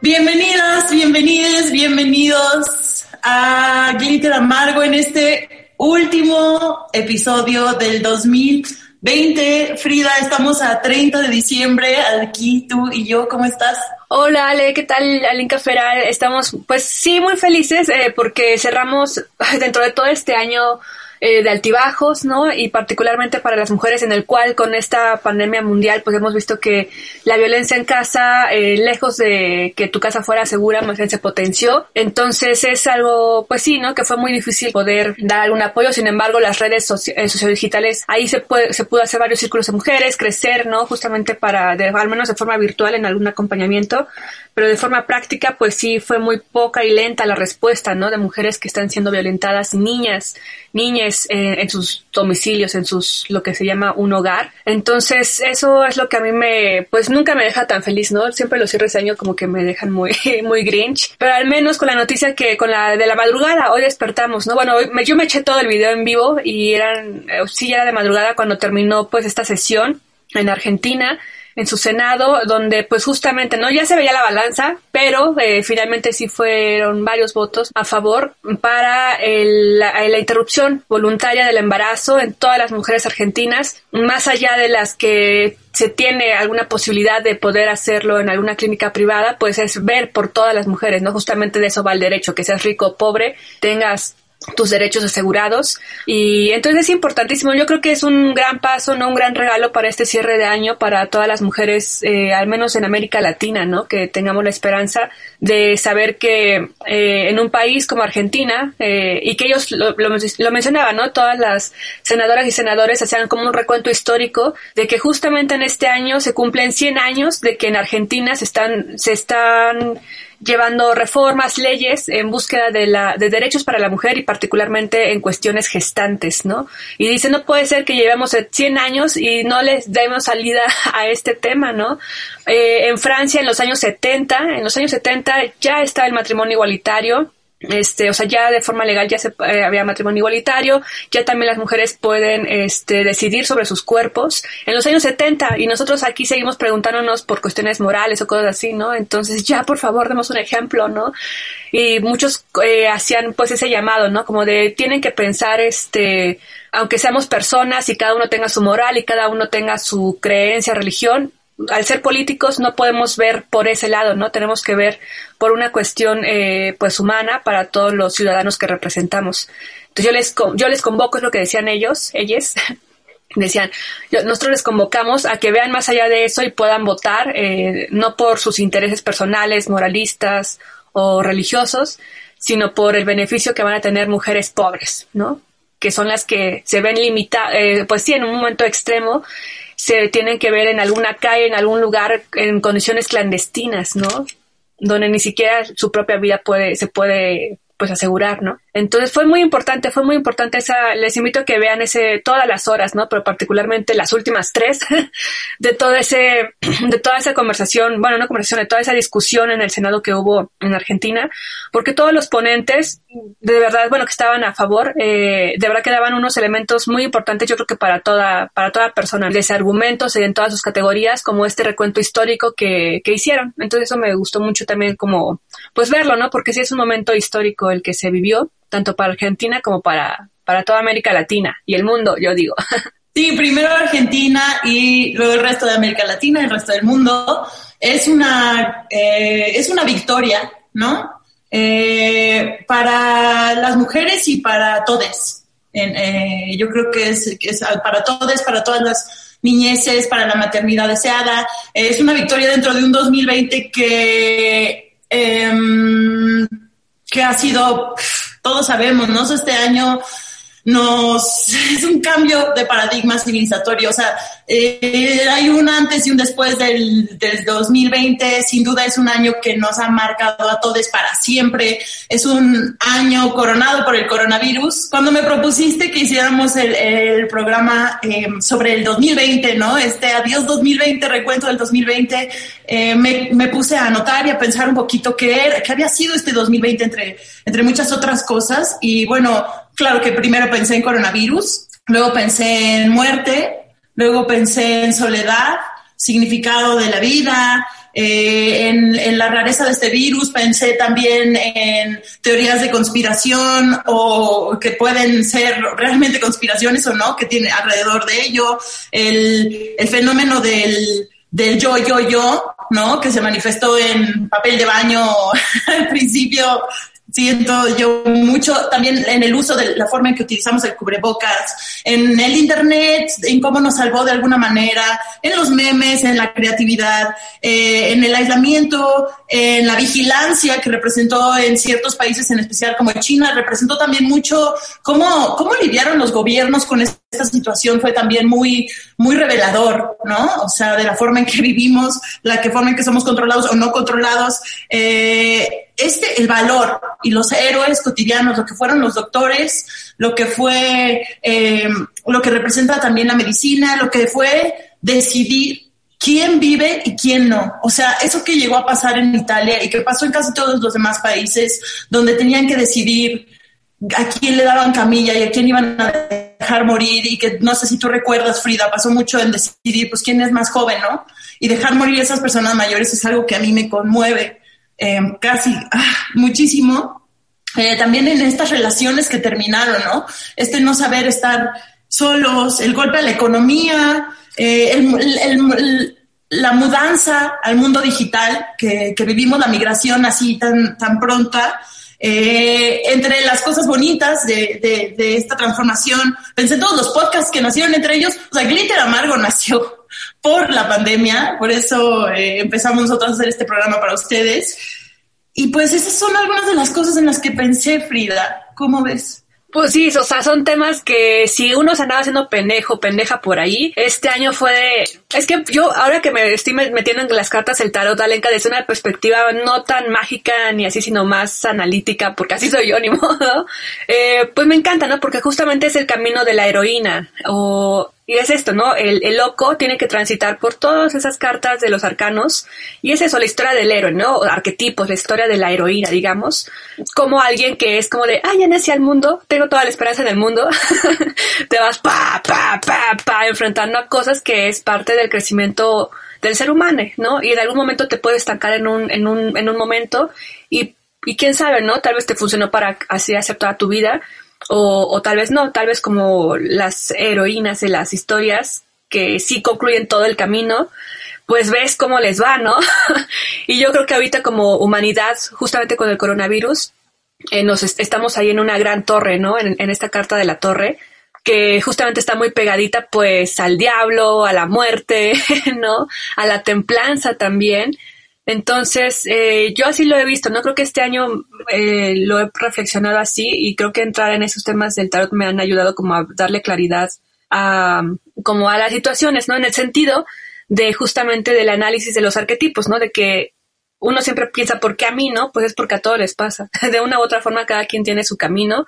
Bienvenidas, bienvenidos, bienvenidos a Glitter Amargo en este último episodio del 2020. Frida, estamos a 30 de diciembre, aquí tú y yo, ¿cómo estás? Hola Ale, ¿qué tal Alinka Feral? Estamos pues sí muy felices eh, porque cerramos dentro de todo este año eh, de altibajos, ¿no? Y particularmente para las mujeres, en el cual con esta pandemia mundial, pues hemos visto que la violencia en casa, eh, lejos de que tu casa fuera segura, más bien se potenció. Entonces es algo, pues sí, ¿no? Que fue muy difícil poder dar algún apoyo. Sin embargo, las redes socio eh, sociodigitales, ahí se pudo hacer varios círculos de mujeres, crecer, ¿no? Justamente para, al menos de forma virtual, en algún acompañamiento pero de forma práctica, pues sí fue muy poca y lenta la respuesta, ¿no? De mujeres que están siendo violentadas, niñas, niñas eh, en sus domicilios, en sus, lo que se llama un hogar. Entonces, eso es lo que a mí me, pues nunca me deja tan feliz, ¿no? Siempre los cierres de año como que me dejan muy, muy grinch, pero al menos con la noticia que con la de la madrugada, hoy despertamos, ¿no? Bueno, yo me eché todo el video en vivo y eran, eh, sí, era de madrugada cuando terminó pues esta sesión en Argentina en su Senado, donde pues justamente, ¿no? Ya se veía la balanza, pero eh, finalmente sí fueron varios votos a favor para el, la, la, interrupción voluntaria del embarazo en todas las mujeres argentinas, más allá de las que se tiene alguna posibilidad de poder hacerlo en alguna clínica privada, pues es ver por todas las mujeres, ¿no? Justamente de eso va el derecho, que seas rico o pobre, tengas tus derechos asegurados. Y entonces es importantísimo. Yo creo que es un gran paso no un gran regalo para este cierre de año para todas las mujeres eh, al menos en América Latina no que tengamos la esperanza de saber que eh, en un país como Argentina eh, y que ellos lo, lo, mencionaban no todas las senadoras y senadores hacían como un recuento histórico de que justamente en este año se cumplen 100 años de que en Argentina se están se están llevando reformas, leyes en búsqueda de, la, de derechos para la mujer y particularmente en cuestiones gestantes, ¿no? Y dice, no puede ser que llevemos 100 años y no les demos salida a este tema, ¿no? Eh, en Francia, en los años 70, en los años 70 ya está el matrimonio igualitario, este, o sea, ya de forma legal ya se, eh, había matrimonio igualitario, ya también las mujeres pueden este, decidir sobre sus cuerpos. En los años 70, y nosotros aquí seguimos preguntándonos por cuestiones morales o cosas así, ¿no? Entonces, ya por favor, demos un ejemplo, ¿no? Y muchos eh, hacían pues ese llamado, ¿no? Como de tienen que pensar, este, aunque seamos personas y cada uno tenga su moral y cada uno tenga su creencia, religión, al ser políticos no podemos ver por ese lado, ¿no? Tenemos que ver por una cuestión eh, pues humana para todos los ciudadanos que representamos. Entonces yo les yo les convoco es lo que decían ellos, ellos decían, yo, nosotros les convocamos a que vean más allá de eso y puedan votar eh, no por sus intereses personales, moralistas o religiosos, sino por el beneficio que van a tener mujeres pobres, ¿no? Que son las que se ven limitadas, eh, pues sí, en un momento extremo se tienen que ver en alguna calle, en algún lugar, en condiciones clandestinas, ¿no? Donde ni siquiera su propia vida puede, se puede, pues asegurar, ¿no? Entonces fue muy importante, fue muy importante esa, les invito a que vean ese, todas las horas, ¿no? Pero particularmente las últimas tres de todo ese, de toda esa conversación, bueno, no conversación, de toda esa discusión en el Senado que hubo en Argentina, porque todos los ponentes, de verdad, bueno, que estaban a favor, eh, de verdad que daban unos elementos muy importantes, yo creo que para toda, para toda persona, de ese argumentos en todas sus categorías, como este recuento histórico que, que hicieron. Entonces eso me gustó mucho también como, pues verlo, ¿no? Porque sí es un momento histórico el que se vivió tanto para Argentina como para, para toda América Latina y el mundo, yo digo. Sí, primero Argentina y luego el resto de América Latina, el resto del mundo. Es una, eh, es una victoria, ¿no? Eh, para las mujeres y para todos. Eh, yo creo que es, que es para todos, para todas las niñeces, para la maternidad deseada. es una victoria dentro de un 2020 que, em, que ha sido todos sabemos, ¿no? Este año nos es un cambio de paradigma civilizatorio. O sea, eh, hay un antes y un después del, del 2020. Sin duda es un año que nos ha marcado a todos para siempre. Es un año coronado por el coronavirus. Cuando me propusiste que hiciéramos el, el programa eh, sobre el 2020, ¿no? Este adiós 2020, recuento del 2020, eh, me, me, puse a anotar y a pensar un poquito qué, era, qué había sido este 2020 entre, entre muchas otras cosas. Y bueno, claro que primero pensé en coronavirus, luego pensé en muerte, luego pensé en soledad, significado de la vida, eh, en, la rareza de este virus, pensé también en teorías de conspiración o que pueden ser realmente conspiraciones o no, que tiene alrededor de ello, el, fenómeno del, del yo, yo, yo, ¿no? Que se manifestó en papel de baño al principio siento yo mucho también en el uso de la forma en que utilizamos el cubrebocas, en el Internet, en cómo nos salvó de alguna manera, en los memes, en la creatividad, eh, en el aislamiento, en la vigilancia que representó en ciertos países, en especial como China, representó también mucho cómo, cómo lidiaron los gobiernos con esta situación, fue también muy, muy revelador, ¿no? O sea, de la forma en que vivimos, la que forma en que somos controlados o no controlados. Eh, este, el valor y los héroes cotidianos, lo que fueron los doctores, lo que fue, eh, lo que representa también la medicina, lo que fue decidir quién vive y quién no. O sea, eso que llegó a pasar en Italia y que pasó en casi todos los demás países, donde tenían que decidir a quién le daban camilla y a quién iban a dejar morir y que no sé si tú recuerdas, Frida, pasó mucho en decidir, pues, quién es más joven, ¿no? Y dejar morir a esas personas mayores es algo que a mí me conmueve eh, casi ah, muchísimo. Eh, también en estas relaciones que terminaron, ¿no? Este no saber estar solos, el golpe a la economía, eh, la mudanza al mundo digital, que, vivimos la migración así tan, tan pronta, entre las cosas bonitas de, de, esta transformación, pensé en todos los podcasts que nacieron entre ellos, o sea, Glitter Amargo nació por la pandemia, por eso eh, empezamos nosotros a hacer este programa para ustedes. Y pues esas son algunas de las cosas en las que pensé, Frida. ¿Cómo ves? Pues sí, o sea, son temas que si uno se andaba haciendo pendejo, pendeja por ahí, este año fue de... Es que yo, ahora que me estoy metiendo en las cartas el tarot, Alenka, desde una perspectiva no tan mágica ni así, sino más analítica, porque así soy yo, ni modo, eh, pues me encanta, ¿no? Porque justamente es el camino de la heroína, o y es esto, ¿no? El, el, loco tiene que transitar por todas esas cartas de los arcanos. Y es eso, la historia del héroe, ¿no? Arquetipos, la historia de la heroína, digamos. Como alguien que es como de, ah, ya nací al mundo, tengo toda la esperanza en el mundo. Te vas pa, pa, pa, pa, enfrentando a cosas que es parte del crecimiento del ser humano, ¿no? Y en algún momento te puedes estancar en un, en un, en un momento y, y quién sabe, ¿no? Tal vez te funcionó para así aceptar tu vida o, o tal vez no, tal vez como las heroínas de las historias que sí concluyen todo el camino, pues ves cómo les va, ¿no? y yo creo que ahorita como humanidad, justamente con el coronavirus, eh, nos estamos ahí en una gran torre, ¿no? En, en, esta carta de la torre, que justamente está muy pegadita pues al diablo, a la muerte, ¿no? A la templanza también. Entonces, eh, yo así lo he visto, ¿no? Creo que este año eh, lo he reflexionado así y creo que entrar en esos temas del tarot me han ayudado como a darle claridad a, como a las situaciones, ¿no? En el sentido de justamente del análisis de los arquetipos, ¿no? De que uno siempre piensa, ¿por qué a mí, no? Pues es porque a todos les pasa. De una u otra forma, cada quien tiene su camino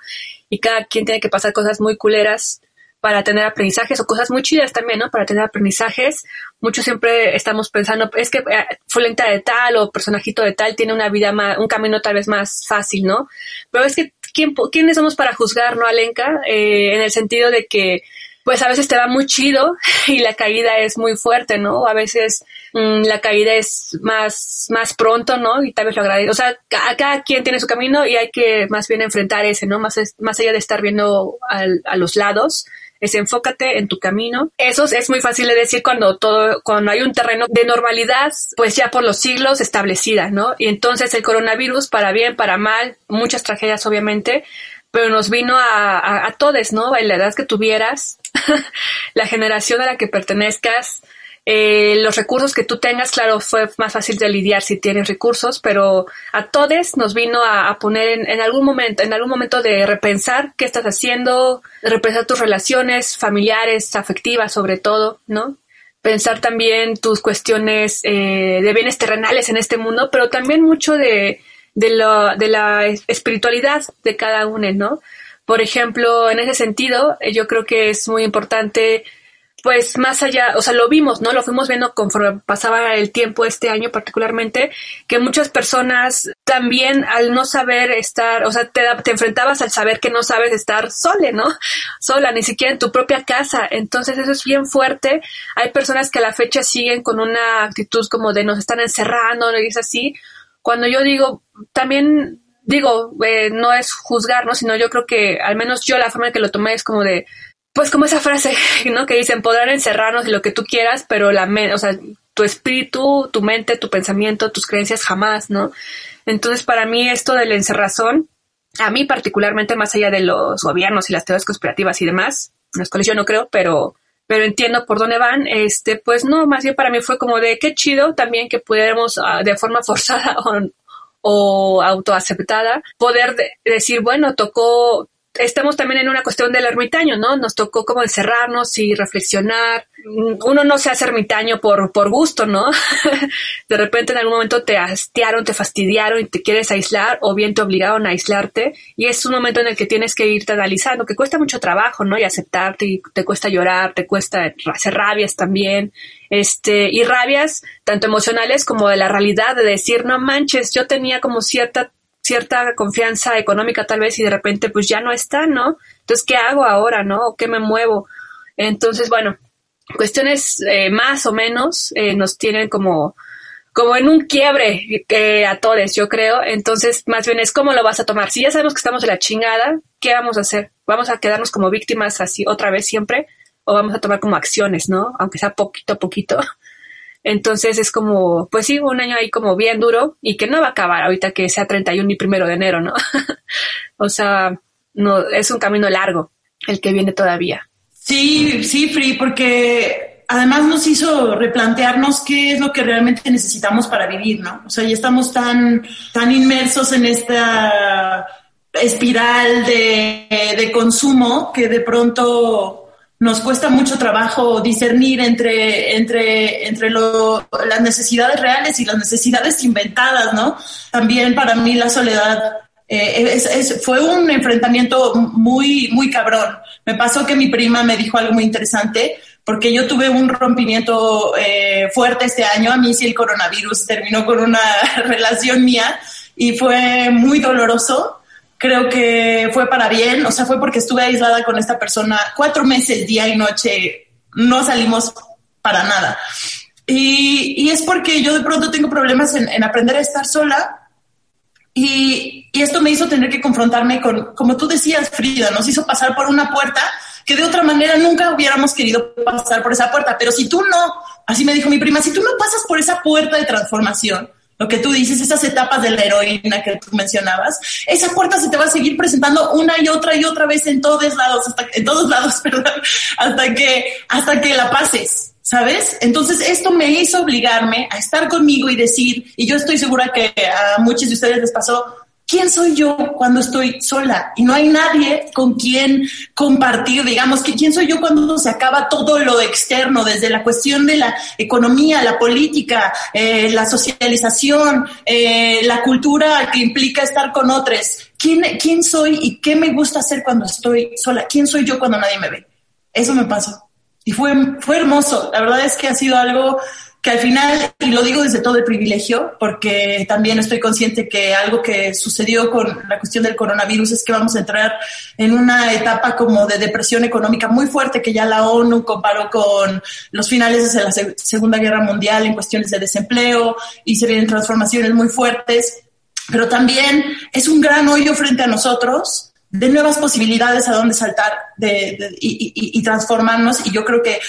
y cada quien tiene que pasar cosas muy culeras para tener aprendizajes o cosas muy chidas también, ¿no? Para tener aprendizajes. Muchos siempre estamos pensando, es que eh, fulenta de tal o personajito de tal tiene una vida más, un camino tal vez más fácil, ¿no? Pero es que, ¿quién, ¿quiénes somos para juzgar, no, Alenka? Eh, en el sentido de que, pues a veces te va muy chido y la caída es muy fuerte, ¿no? A veces mm, la caída es más, más pronto, ¿no? Y tal vez lo agradezco. O sea, cada, quien tiene su camino y hay que más bien enfrentar ese, ¿no? Más, más allá de estar viendo al, a los lados es enfócate en tu camino. Eso es muy fácil de decir cuando todo, cuando hay un terreno de normalidad, pues ya por los siglos establecida, ¿no? Y entonces el coronavirus, para bien, para mal, muchas tragedias obviamente, pero nos vino a, a, todos, ¿no? En la edad que tuvieras, la generación a la que pertenezcas, eh, los recursos que tú tengas, claro, fue más fácil de lidiar si tienes recursos, pero a todos nos vino a, poner en, algún momento, en algún momento de repensar qué estás haciendo, repensar tus relaciones familiares, afectivas sobre todo, ¿no? Pensar también tus cuestiones eh, de bienes terrenales en este mundo, pero también mucho de, de, lo, de la espiritualidad de cada uno, ¿no? Por ejemplo, en ese sentido, yo creo que es muy importante pues más allá, o sea, lo vimos, ¿no? Lo fuimos viendo conforme pasaba el tiempo este año particularmente, que muchas personas también al no saber estar, o sea, te, te enfrentabas al saber que no sabes estar sola, ¿no? Sola, ni siquiera en tu propia casa. Entonces eso es bien fuerte. Hay personas que a la fecha siguen con una actitud como de nos están encerrando, y es así. Cuando yo digo, también digo, eh, no es juzgar, ¿no? Sino yo creo que al menos yo la forma en que lo tomé es como de, pues como esa frase, ¿no? Que dicen, podrán encerrarnos lo que tú quieras, pero la o sea, tu espíritu, tu mente, tu pensamiento, tus creencias jamás, ¿no? Entonces, para mí esto del encerrazón, a mí particularmente más allá de los gobiernos y las teorías conspirativas y demás, en las cuales yo no creo, pero pero entiendo por dónde van, este, pues no, más bien para mí fue como de qué chido también que pudiéramos ah, de forma forzada o, o autoaceptada poder decir, bueno, tocó estamos también en una cuestión del ermitaño, ¿no? Nos tocó como encerrarnos y reflexionar. Uno no se hace ermitaño por, por gusto, ¿no? de repente en algún momento te hastiaron, te fastidiaron y te quieres aislar o bien te obligaron a aislarte y es un momento en el que tienes que irte analizando, que cuesta mucho trabajo, ¿no? Y aceptarte y te cuesta llorar, te cuesta hacer rabias también. Este, y rabias tanto emocionales como de la realidad de decir, no manches, yo tenía como cierta cierta confianza económica tal vez y de repente pues ya no está, ¿no? Entonces, ¿qué hago ahora, no? ¿Qué me muevo? Entonces, bueno, cuestiones eh, más o menos eh, nos tienen como como en un quiebre eh, a todos, yo creo. Entonces, más bien es cómo lo vas a tomar. Si ya sabemos que estamos de la chingada, ¿qué vamos a hacer? ¿Vamos a quedarnos como víctimas así otra vez siempre? ¿O vamos a tomar como acciones, no? Aunque sea poquito a poquito. Entonces es como, pues sí, un año ahí como bien duro y que no va a acabar ahorita que sea 31 y primero de enero, ¿no? o sea, no, es un camino largo el que viene todavía. Sí, sí, Free, porque además nos hizo replantearnos qué es lo que realmente necesitamos para vivir, ¿no? O sea, ya estamos tan, tan inmersos en esta espiral de, de consumo que de pronto nos cuesta mucho trabajo discernir entre, entre, entre las necesidades reales y las necesidades inventadas, ¿no? También para mí la soledad eh, fue un enfrentamiento muy, muy cabrón. Me pasó que mi prima me dijo algo muy interesante, porque yo tuve un rompimiento eh, fuerte este año. A mí sí el coronavirus terminó con una relación mía y fue muy doloroso creo que fue para bien, o sea, fue porque estuve aislada con esta persona cuatro meses, día y noche, no salimos para nada. Y, es porque yo de pronto tengo problemas en, aprender a estar sola y, y, esto me hizo tener que confrontarme con, como tú decías, Frida, nos hizo pasar por una puerta que de otra manera nunca hubiéramos querido pasar por esa puerta, pero si tú no, así me dijo mi prima, si tú no pasas por esa puerta de transformación, lo que tú dices, esas etapas de la heroína que tú mencionabas, esa puerta se te va a seguir presentando una y otra y otra vez en todos lados, hasta, en todos lados, perdón, hasta que, hasta que la pases. ¿Sabes? Entonces esto me hizo obligarme a estar conmigo y decir, y yo estoy segura que a muchos de ustedes les pasó, ¿quién soy yo cuando estoy sola? Y no hay nadie con quien compartir, digamos, que quién soy yo cuando se acaba todo lo externo, desde la cuestión de la economía, la política, eh, la socialización, eh, la cultura que implica estar con otros. ¿Quién, ¿Quién soy y qué me gusta hacer cuando estoy sola? ¿Quién soy yo cuando nadie me ve? Eso me pasó. Y fue, fue hermoso. La verdad es que ha sido algo que al final, y lo digo desde todo el privilegio, porque también estoy consciente que algo que sucedió con la cuestión del coronavirus es que vamos a entrar en una etapa como de depresión económica muy fuerte que ya la ONU comparó con los finales de la Segunda Guerra Mundial en cuestiones de desempleo y se vienen transformaciones muy fuertes, pero también es un gran hoyo frente a nosotros de nuevas posibilidades a dónde saltar de, y, transformarnos. Y yo creo que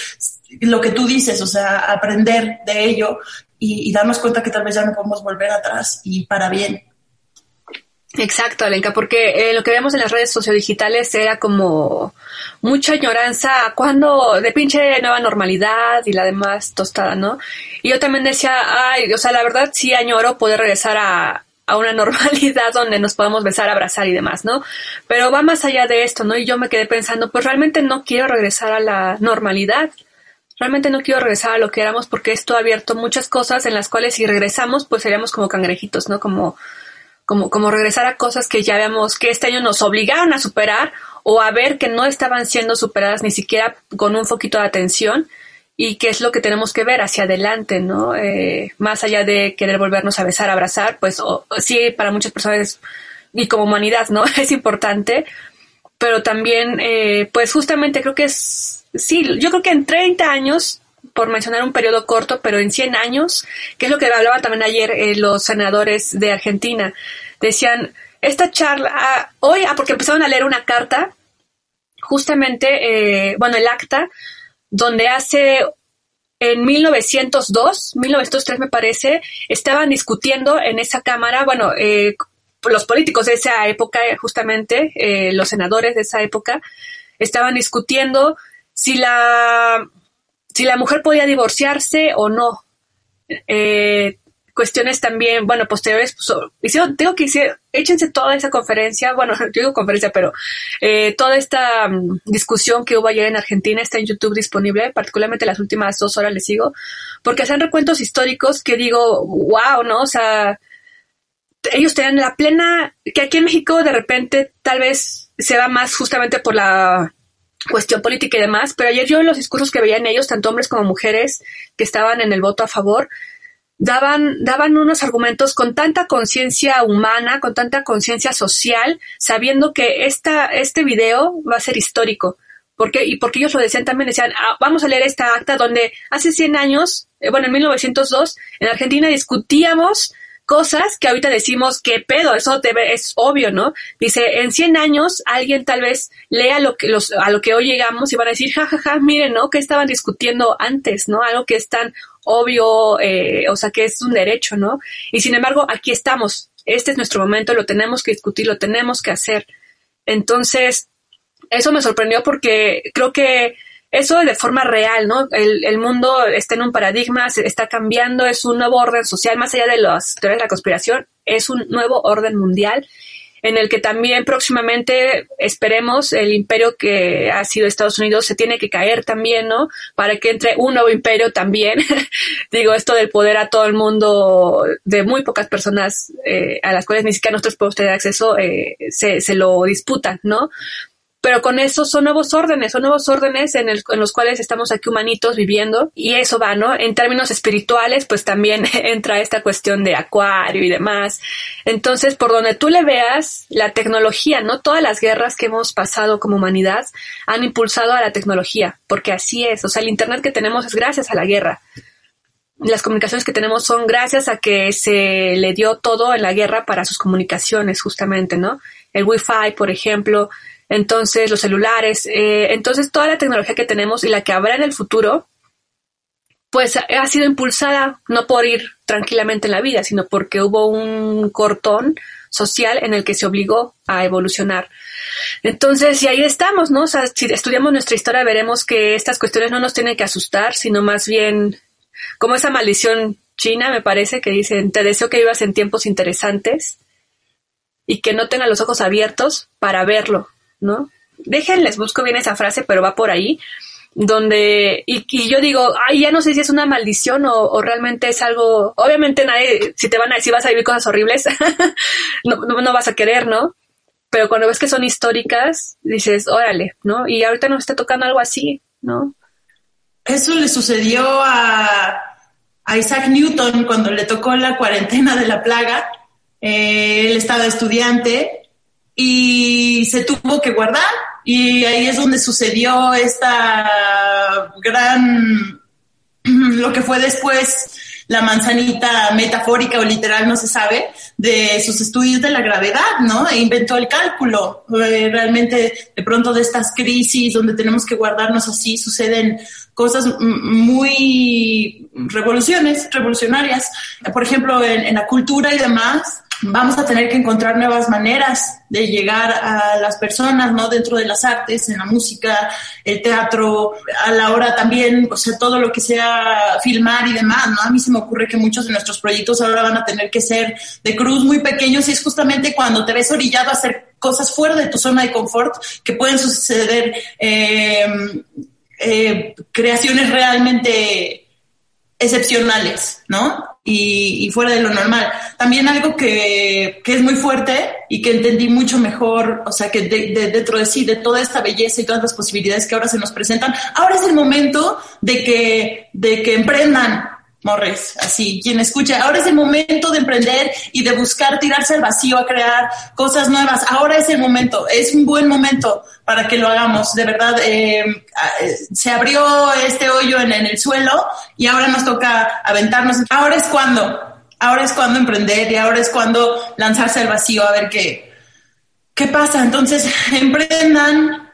lo que tú dices, o sea, aprender de ello y, darnos cuenta que tal vez ya no podemos volver atrás y para bien. Exacto, Alenka, porque eh, lo que vemos en las redes sociodigitales era como mucha añoranza a cuando de pinche nueva normalidad y la demás tostada, ¿no? Y yo también decía, ay, o sea, la verdad sí añoro poder regresar a, a una normalidad donde nos podamos besar, abrazar y demás, ¿no? Pero va más allá de esto, ¿no? Y yo me quedé pensando, pues realmente no quiero regresar a la normalidad realmente no quiero regresar a lo que éramos porque esto ha abierto muchas cosas en las cuales si regresamos pues seríamos como cangrejitos, ¿no? Como, como, como regresar a cosas que ya vemos que este año nos obligaron a superar o a ver que no estaban siendo superadas ni siquiera con un poquito de atención y qué es lo que tenemos que ver hacia adelante, ¿no? Eh, más allá de querer volvernos a besar, abrazar, pues sí, para muchas personas y como humanidad, ¿no? Es importante, pero también, eh, pues justamente creo que es, sí, yo creo que en 30 años, por mencionar un periodo corto, pero en 100 años, que es lo que hablaban también ayer eh, los senadores de Argentina, decían, esta charla, ah, hoy, ah, porque empezaron a leer una carta, justamente, eh, bueno, el acta, donde hace en 1902, 1903 me parece, estaban discutiendo en esa cámara, bueno, eh, los políticos de esa época, justamente, eh, los senadores de esa época, estaban discutiendo si la, si la mujer podía divorciarse o no. Eh, cuestiones también, bueno, posteriores, pues, hicieron, tengo que decir, échense toda esa conferencia, bueno, yo digo conferencia, pero eh, toda esta mm, discusión que hubo ayer en Argentina está en YouTube disponible, particularmente las últimas dos horas les sigo, porque hacen recuentos históricos que digo, wow, ¿no? O sea, ellos tenían la plena, que aquí en México de repente tal vez se va más justamente por la cuestión política y demás, pero ayer yo los discursos que veía en ellos, tanto hombres como mujeres que estaban en el voto a favor, daban, daban unos argumentos con tanta conciencia humana, con tanta conciencia social, sabiendo que esta, este video va a ser histórico. Porque, y porque ellos lo decían también, decían, ah, vamos a leer esta acta donde hace 100 años, eh, bueno, en 1902, en Argentina discutíamos cosas que ahorita decimos, ¿qué pedo? Eso debe, es obvio, ¿no? Dice, en 100 años alguien tal vez lea lo que, los, a lo que hoy llegamos y van a decir, jajaja, ja, ja, miren, ¿no? Que estaban discutiendo antes, ¿no? Algo que es tan obvio, eh, o sea, que es un derecho, ¿no? Y sin embargo, aquí estamos. Este es nuestro momento, lo tenemos que discutir, lo tenemos que hacer. Entonces, eso me sorprendió porque creo que eso de forma real, ¿no? El, el, mundo está en un paradigma, se está cambiando, es un nuevo orden social, más allá de las teorías de la conspiración, es un nuevo orden mundial en el que también próximamente esperemos el imperio que ha sido Estados Unidos se tiene que caer también, ¿no? Para que entre un nuevo imperio también. Digo, esto del poder a todo el mundo de muy pocas personas eh, a las cuales ni siquiera nosotros podemos tener acceso, eh, se, se lo disputan, ¿no? Pero con eso son nuevos órdenes, son nuevos órdenes en, el, en, los cuales estamos aquí humanitos viviendo y eso va, ¿no? En términos espirituales, pues también entra esta cuestión de acuario y demás. Entonces, por donde tú le veas, la tecnología, ¿no? Todas las guerras que hemos pasado como humanidad han impulsado a la tecnología, porque así es, o sea, el Internet que tenemos es gracias a la guerra. Las comunicaciones que tenemos son gracias a que se le dio todo en la guerra para sus comunicaciones, justamente, ¿no? El Wi-Fi, por ejemplo, entonces los celulares, eh, entonces toda la tecnología que tenemos y la que habrá en el futuro, pues ha sido impulsada no por ir tranquilamente en la vida, sino porque hubo un cortón social en el que se obligó a evolucionar. Entonces, y ahí estamos, ¿no? O sea, si estudiamos nuestra historia veremos que estas cuestiones no nos tienen que asustar, sino más bien como esa maldición china, me parece, que dicen, te deseo que vivas en tiempos interesantes y que no tengas los ojos abiertos para verlo, ¿no? Déjenles, busco bien esa frase, pero va por ahí, donde, y, yo digo, ay, ya no sé si es una maldición o, realmente es algo, obviamente nadie, si te van a decir vas a vivir cosas horribles, no, no, vas a querer, ¿no? Pero cuando ves que son históricas, dices, órale, ¿no? Y ahorita nos está tocando algo así, ¿no? Eso le sucedió a, a Isaac Newton cuando le tocó la cuarentena de la plaga. Eh, él estaba estudiante y se tuvo que guardar y ahí es donde sucedió esta gran, lo que fue después la manzanita metafórica o literal, no se sabe, de sus estudios de la gravedad, ¿no? E inventó el cálculo. Eh, realmente, de pronto de estas crisis donde tenemos que guardarnos así, suceden cosas muy revoluciones, revolucionarias. Por ejemplo, en, en la cultura y demás, vamos a tener que encontrar nuevas maneras de llegar a las personas, ¿no? Dentro de las artes, en la música, el teatro, a la hora también, o sea, todo lo que sea filmar y demás, ¿no? A mí se me ocurre que muchos de nuestros proyectos ahora van a tener que ser de cruz muy pequeños y es justamente cuando te ves orillado a hacer cosas fuera de tu zona de confort que pueden suceder eh, eh, creaciones realmente excepcionales, ¿no? Y, fuera de lo normal. También algo que, que, es muy fuerte y que entendí mucho mejor, o sea, que dentro de sí, de toda esta belleza y todas las posibilidades que ahora se nos presentan, ahora es el momento de que, de que emprendan, Morres, así, quien escucha, ahora es el momento de emprender y de buscar tirarse al vacío a crear cosas nuevas. Ahora es el momento, es un buen momento para que lo hagamos. De verdad, eh, se abrió este hoyo en, el suelo y ahora nos toca aventarnos. Ahora es cuando, ahora es cuando emprender y ahora es cuando lanzarse al vacío a ver qué, qué pasa. Entonces, emprendan,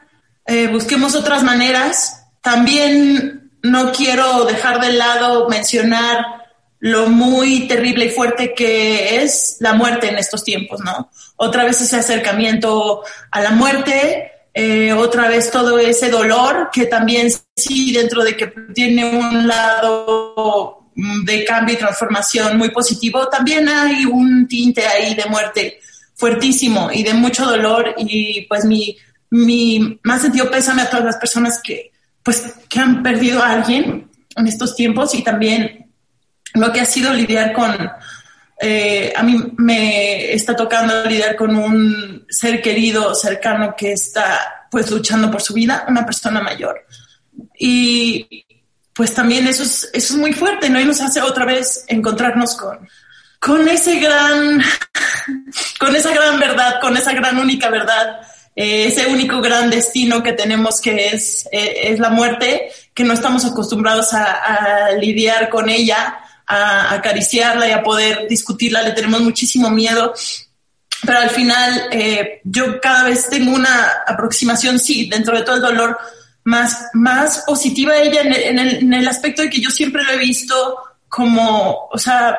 eh, busquemos otras maneras. También no quiero dejar de lado mencionar lo muy terrible y fuerte que es la muerte en estos tiempos, ¿no? Otra vez ese acercamiento a la muerte, eh, otra vez todo ese dolor que también sí dentro de que tiene un lado de cambio y transformación muy positivo, también hay un tinte ahí de muerte fuertísimo y de mucho dolor y pues mi, mi más sentido pésame a todas las personas que, pues que han perdido a alguien en estos tiempos y también lo que ha sido lidiar con, eh, a mí me está tocando lidiar con un ser querido, cercano que está pues luchando por su vida, una persona mayor. Y pues también eso es, eso es muy fuerte, ¿no? Y nos hace otra vez encontrarnos con, con ese gran, con esa gran verdad, con esa gran única verdad eh, ese único gran destino que tenemos que es, eh, es la muerte, que no estamos acostumbrados a, lidiar con ella, a, acariciarla y a poder discutirla, le tenemos muchísimo miedo. Pero al final eh, yo cada vez tengo una aproximación, sí, dentro de todo el dolor, más, más positiva a ella en el, en el, aspecto de que yo siempre lo he visto como, o sea,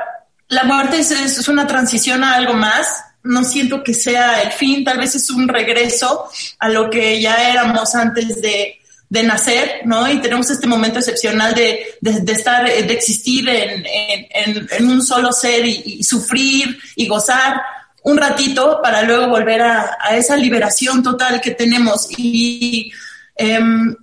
la muerte es, es una transición a algo más, no siento que sea el fin, tal vez es un regreso a lo que ya éramos antes de, nacer, ¿no? Y tenemos este momento excepcional de, estar, de existir en, un solo ser y, sufrir y gozar un ratito para luego volver a, esa liberación total que tenemos. Y em,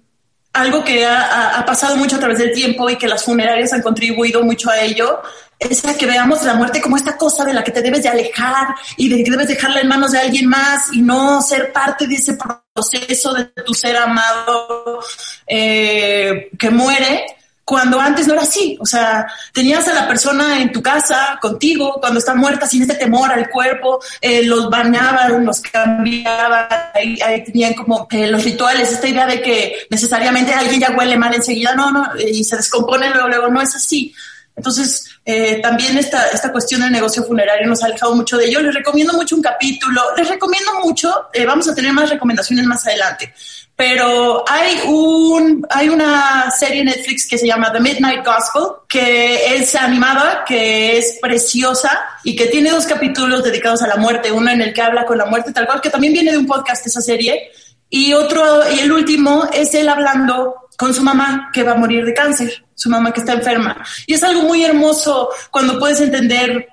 algo que ha, ha, pasado mucho a través del tiempo y que las funerarias han contribuido mucho a ello es a que veamos la muerte como esta cosa de la que te debes de alejar y de que debes dejarla en manos de alguien más y no ser parte de ese proceso de tu ser amado eh, que muere, cuando antes no era así. O sea, tenías a la persona en tu casa contigo cuando está muerta sin este temor al cuerpo, eh, los bañaban, los cambiaban, ahí, tenían como eh, los rituales, esta idea de que necesariamente alguien ya huele mal enseguida, no, no, y se descompone luego, luego, no es así. Entonces, eh, también esta, esta cuestión del negocio funerario nos ha alejado mucho de ello. Les recomiendo mucho un capítulo, les recomiendo mucho, eh, vamos a tener más recomendaciones más adelante, pero hay, un, hay una serie Netflix que se llama The Midnight Gospel, que es animada, que es preciosa y que tiene dos capítulos dedicados a la muerte, uno en el que habla con la muerte tal cual, que también viene de un podcast esa serie, y otro, y el último es él hablando con su mamá que va a morir de cáncer, su mamá que está enferma. Y es algo muy hermoso cuando puedes entender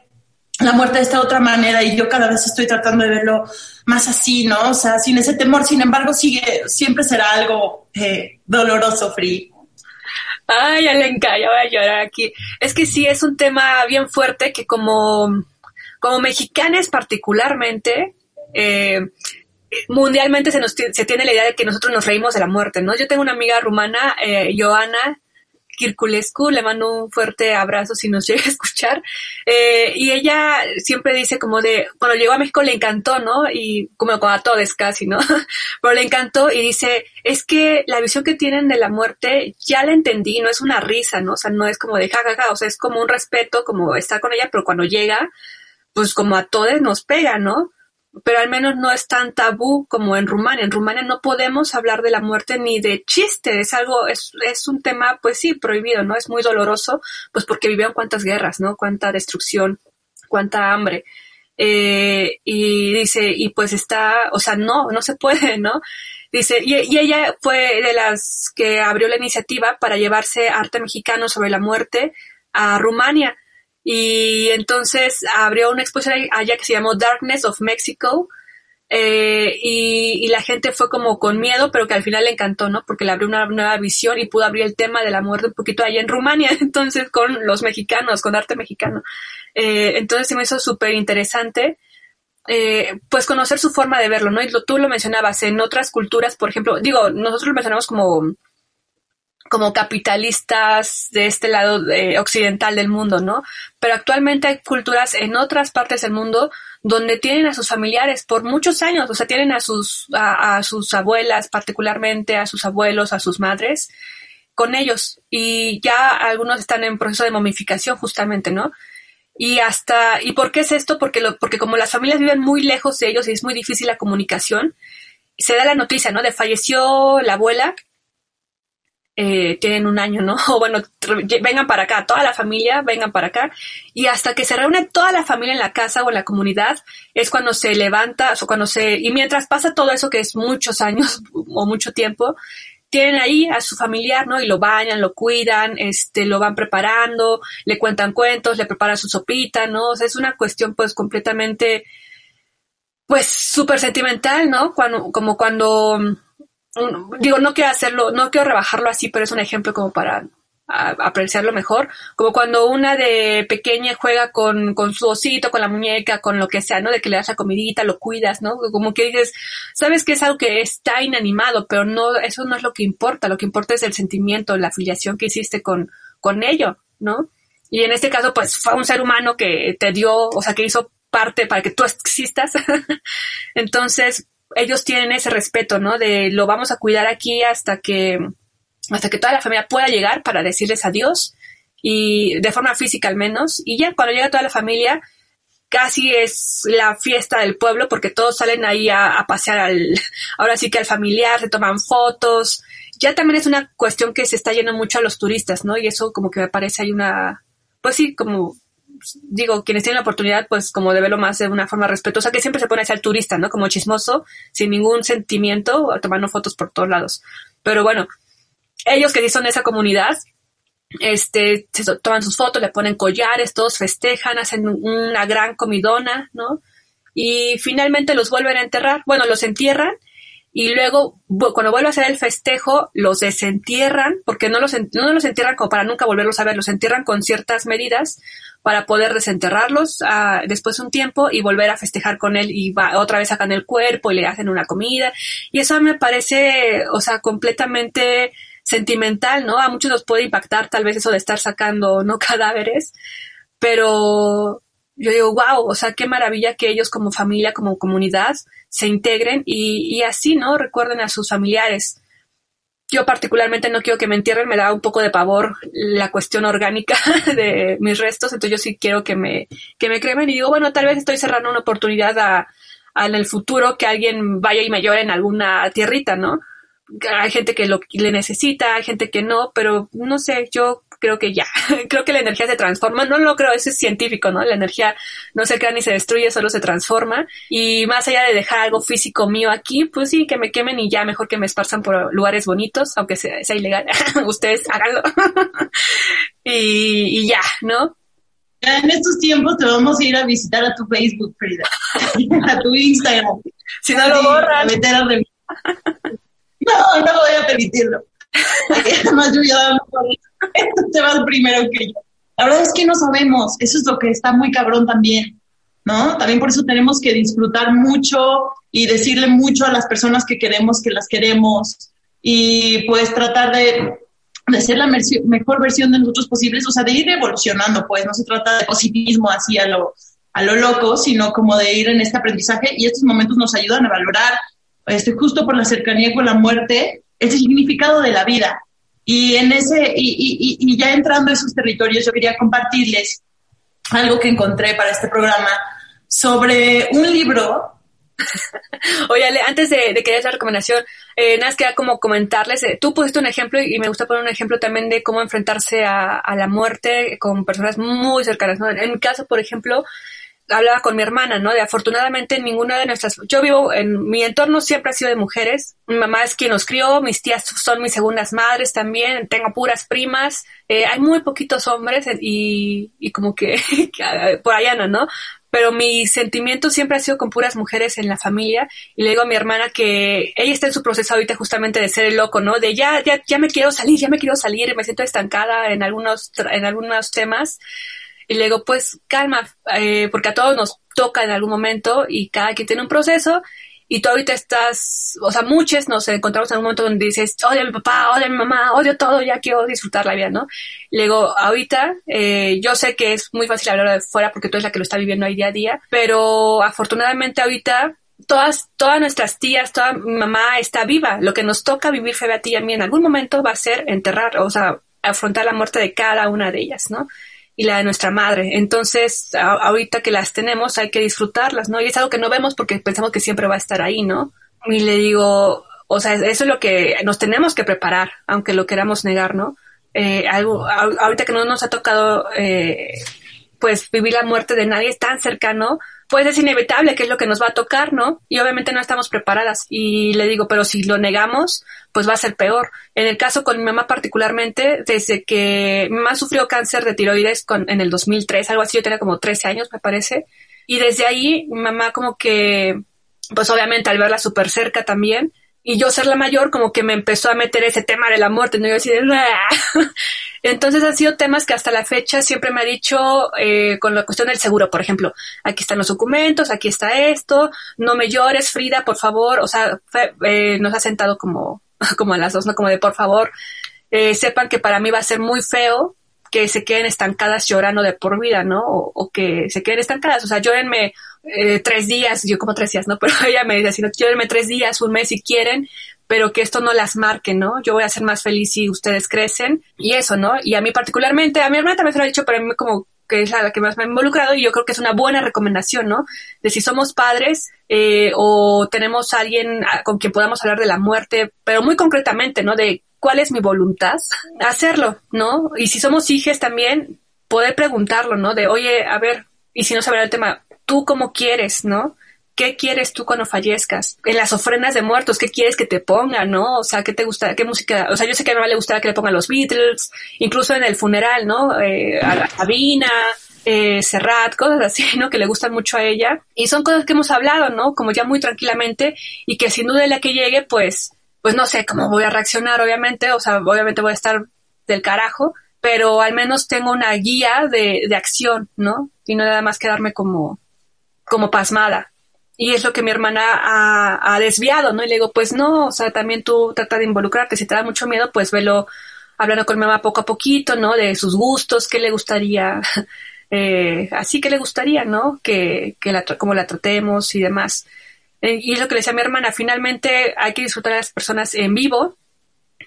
la muerte de esta otra manera y yo cada vez estoy tratando de verlo más así, ¿no? O sea, sin ese temor, sin embargo, sigue, siempre será algo eh, doloroso, Free. Ay, Alenka, ya voy a llorar aquí. Es que sí, es un tema bien fuerte que como, como mexicanes particularmente, eh, mundialmente se, nos, se tiene la idea de que nosotros nos reímos de la muerte, ¿no? Yo tengo una amiga rumana, eh, Joana Kirkulescu, le mando un fuerte abrazo si nos llega a escuchar, eh, y ella siempre dice como de, cuando llegó a México le encantó, ¿no? Y como a todos casi, ¿no? Pero le encantó y dice, es que la visión que tienen de la muerte ya la entendí, no es una risa, ¿no? O sea, no es como de jajaja, o sea, es como un respeto, como estar con ella, pero cuando llega, pues como a todos nos pega, ¿no? Pero al menos no es tan tabú como en Rumania. En Rumania no podemos hablar de la muerte ni de chiste, es algo, es, es un tema, pues sí, prohibido, ¿no? Es muy doloroso, pues porque vivieron cuántas guerras, ¿no? Cuánta destrucción, cuánta hambre. Eh, y dice, y pues está, o sea, no, no se puede, ¿no? Dice, y, y, ella fue de las que abrió la iniciativa para llevarse arte mexicano sobre la muerte a Rumania. Y entonces abrió una exposición allá que se llamó Darkness of Mexico, eh, y, la gente fue como con miedo, pero que al final le encantó, ¿no? Porque le abrió una nueva visión y pudo abrir el tema de la muerte un poquito ahí en Rumania, entonces con los mexicanos, con arte mexicano. Eh, entonces se me hizo súper interesante. Eh, pues conocer su forma de verlo, ¿no? Y tú lo mencionabas, en otras culturas, por ejemplo, digo, nosotros lo mencionamos como como capitalistas de este lado occidental del mundo, ¿no? Pero actualmente hay culturas en otras partes del mundo donde tienen a sus familiares por muchos años, o sea, tienen a sus, a, sus abuelas particularmente, a sus abuelos, a sus madres, con ellos. Y ya algunos están en proceso de momificación justamente, ¿no? Y hasta, ¿y por qué es esto? Porque, lo, porque como las familias viven muy lejos de ellos y es muy difícil la comunicación, se da la noticia, ¿no? De falleció la abuela eh, tienen un año, ¿no? O bueno, vengan para acá, toda la familia, vengan para acá. Y hasta que se reúne toda la familia en la casa o en la comunidad, es cuando se levanta, o cuando se, y mientras pasa todo eso que es muchos años o mucho tiempo, tienen ahí a su familiar, ¿no? Y lo bañan, lo cuidan, este, lo van preparando, le cuentan cuentos, le preparan su sopita, ¿no? O sea, es una cuestión pues completamente, pues súper sentimental, ¿no? Cuando, como cuando digo, no quiero hacerlo, no quiero rebajarlo así, pero es un ejemplo como para apreciarlo mejor, como cuando una de pequeña juega con, con su osito, con la muñeca, con lo que sea, ¿no? De que le das la comidita, lo cuidas, ¿no? Como que dices, sabes que es algo que está inanimado, pero no, eso no es lo que importa, lo que importa es el sentimiento, la afiliación que hiciste con, con ello, ¿no? Y en este caso, pues fue un ser humano que te dio, o sea, que hizo parte para que tú existas. Entonces, ellos tienen ese respeto, ¿no? De lo vamos a cuidar aquí hasta que, hasta que toda la familia pueda llegar para decirles adiós y de forma física al menos. Y ya cuando llega toda la familia, casi es la fiesta del pueblo porque todos salen ahí a, pasear al, ahora sí que al familiar, se toman fotos. Ya también es una cuestión que se está yendo mucho a los turistas, ¿no? Y eso como que me parece ahí una, pues sí, como digo, quienes tienen la oportunidad, pues como de verlo más de una forma respetuosa, que siempre se pone a ser turista, ¿no? Como chismoso, sin ningún sentimiento, tomando fotos por todos lados. Pero bueno, ellos que sí son de esa comunidad, este, se toman sus fotos, le ponen collares, todos festejan, hacen una gran comidona, ¿no? Y finalmente los vuelven a enterrar, bueno, los entierran y luego cuando vuelve a hacer el festejo los desentierran porque no los, no los entierran como para nunca volverlos a ver, los entierran con ciertas medidas para poder desenterrarlos uh, después de un tiempo y volver a festejar con él y va, otra vez sacan el cuerpo y le hacen una comida y eso me parece, o sea, completamente sentimental, ¿no? A muchos nos puede impactar tal vez eso de estar sacando no cadáveres, pero yo digo, wow, o sea, qué maravilla que ellos como familia, como comunidad, se integren y, y así, ¿no? Recuerden a sus familiares. Yo particularmente no quiero que me entierren, me da un poco de pavor la cuestión orgánica de mis restos, entonces yo sí quiero que me, que me cremen y digo, bueno, tal vez estoy cerrando una oportunidad a, a en el futuro que alguien vaya y me llore en alguna tierrita, ¿no? Hay gente que lo le necesita, hay gente que no, pero no sé, yo creo que ya, creo que la energía se transforma, no lo creo, eso es científico, ¿no? La energía no se crea ni se destruye, solo se transforma y más allá de dejar algo físico mío aquí, pues sí, que me quemen y ya, mejor que me esparzan por lugares bonitos, aunque sea, sea ilegal, ustedes háganlo y, y ya, ¿no? en estos tiempos te vamos a ir a visitar a tu Facebook, Frida, a tu Instagram. Si no lo borran. No, no voy a permitirlo. Además, yo ya te vas primero que yo. La verdad es que no sabemos, eso es lo que está muy cabrón también, ¿no? También por eso tenemos que disfrutar mucho y decirle mucho a las personas que queremos que las queremos y pues tratar de, de ser la mejor versión de nosotros posibles, o sea, de ir evolucionando, pues no se trata de positivismo así a lo, a lo loco, sino como de ir en este aprendizaje y estos momentos nos ayudan a valorar, este, justo por la cercanía con la muerte, el significado de la vida, y en ese, y, y, y ya entrando a esos territorios, yo quería compartirles algo que encontré para este programa sobre un libro. Oye, antes de, que des la recomendación, eh, nada más queda como comentarles, eh, tú pusiste un ejemplo y me gusta poner un ejemplo también de cómo enfrentarse a, a la muerte con personas muy cercanas. En mi caso, por ejemplo, hablaba con mi hermana, ¿no? De afortunadamente ninguna de nuestras, yo vivo en, mi entorno siempre ha sido de mujeres, mi mamá es quien nos crió, mis tías son mis segundas madres también, tengo puras primas, eh, hay muy poquitos hombres y, y como que, por allá no, ¿no? pero mi sentimiento siempre ha sido con puras mujeres en la familia y le digo a mi hermana que ella está en su proceso ahorita justamente de ser el loco, ¿no? De ya, ya, ya me quiero salir, ya me quiero salir me siento estancada en algunos, en algunos temas. Y le digo, pues calma, eh, porque a todos nos toca en algún momento y cada quien tiene un proceso y tú ahorita estás, o sea, muchos nos encontramos en un momento donde dices, odio a mi papá, odio a mi mamá, odio todo, ya quiero disfrutar la vida, ¿no? Le digo, ahorita, eh, yo sé que es muy fácil hablar de fuera porque tú eres la que lo está viviendo ahí día a día, pero afortunadamente ahorita todas, todas nuestras tías, toda mi mamá está viva. Lo que nos toca vivir, Febe, a ti y a mí en algún momento va a ser enterrar, o sea, afrontar la muerte de cada una de ellas, ¿no? Y la de nuestra madre. Entonces, ahorita que las tenemos, hay que disfrutarlas, ¿no? Y es algo que no vemos porque pensamos que siempre va a estar ahí, ¿no? Y le digo, o sea, eso es lo que nos tenemos que preparar, aunque lo queramos negar, ¿no? Eh, algo, ahorita que no nos ha tocado, eh, pues vivir la muerte de nadie tan cercano, pues es inevitable que es lo que nos va a tocar, ¿no? Y obviamente no estamos preparadas. Y le digo, pero si lo negamos, pues va a ser peor. En el caso con mi mamá particularmente, desde que mi mamá sufrió cáncer de tiroides en el 2003, algo así, yo tenía como 13 años, me parece. Y desde ahí, mi mamá como que, pues obviamente al verla súper cerca también, y yo ser la mayor como que me empezó a meter ese tema de la muerte, ¿no? Yo así de... Entonces han sido temas que hasta la fecha siempre me ha dicho eh, con la cuestión del seguro, por ejemplo, aquí están los documentos, aquí está esto, no me llores, Frida, por favor, o sea, eh, nos ha sentado como, como a las dos, ¿no? Como de por favor, eh, sepan que para mí va a ser muy feo que se queden estancadas llorando de por vida, ¿no? O, que se queden estancadas, o sea, llórenme eh, tres días, yo como tres días, ¿no? Pero ella me dice, si no, llórenme tres días, un mes si quieren, pero que esto no las marque, ¿no? Yo voy a ser más feliz si ustedes crecen y eso, ¿no? Y a mí particularmente, a mi hermana también se lo ha dicho, pero a mí como que es la que más me ha involucrado y yo creo que es una buena recomendación, ¿no? De si somos padres eh, o tenemos a alguien con quien podamos hablar de la muerte, pero muy concretamente, ¿no? De cuál es mi voluntad, hacerlo, ¿no? Y si somos hijas también, poder preguntarlo, ¿no? De, oye, a ver, y si no saber el tema, ¿tú cómo quieres, ¿no? ¿Qué quieres tú cuando fallezcas? En las ofrendas de muertos, ¿qué quieres que te pongan, no? O sea, ¿qué te gusta? ¿Qué música? O sea, yo sé que a mamá le gustaba que le pongan los Beatles, incluso en el funeral, ¿no? Eh, a Sabina, eh, Serrat, cosas así, ¿no? Que le gustan mucho a ella. Y son cosas que hemos hablado, ¿no? Como ya muy tranquilamente y que sin duda la que llegue, pues, pues no sé cómo voy a reaccionar, obviamente. O sea, obviamente voy a estar del carajo, pero al menos tengo una guía de, de acción, ¿no? Y no nada más quedarme como, como pasmada y es lo que mi hermana ha, desviado, ¿no? Y le digo, pues no, o sea, también tú trata de involucrarte, si te da mucho miedo, pues velo hablando con mamá poco a poquito, ¿no? De sus gustos, qué le gustaría, eh, así que le gustaría, ¿no? Que, que la, cómo la tratemos y demás. Eh, y es lo que le decía a mi hermana, finalmente hay que disfrutar a las personas en vivo,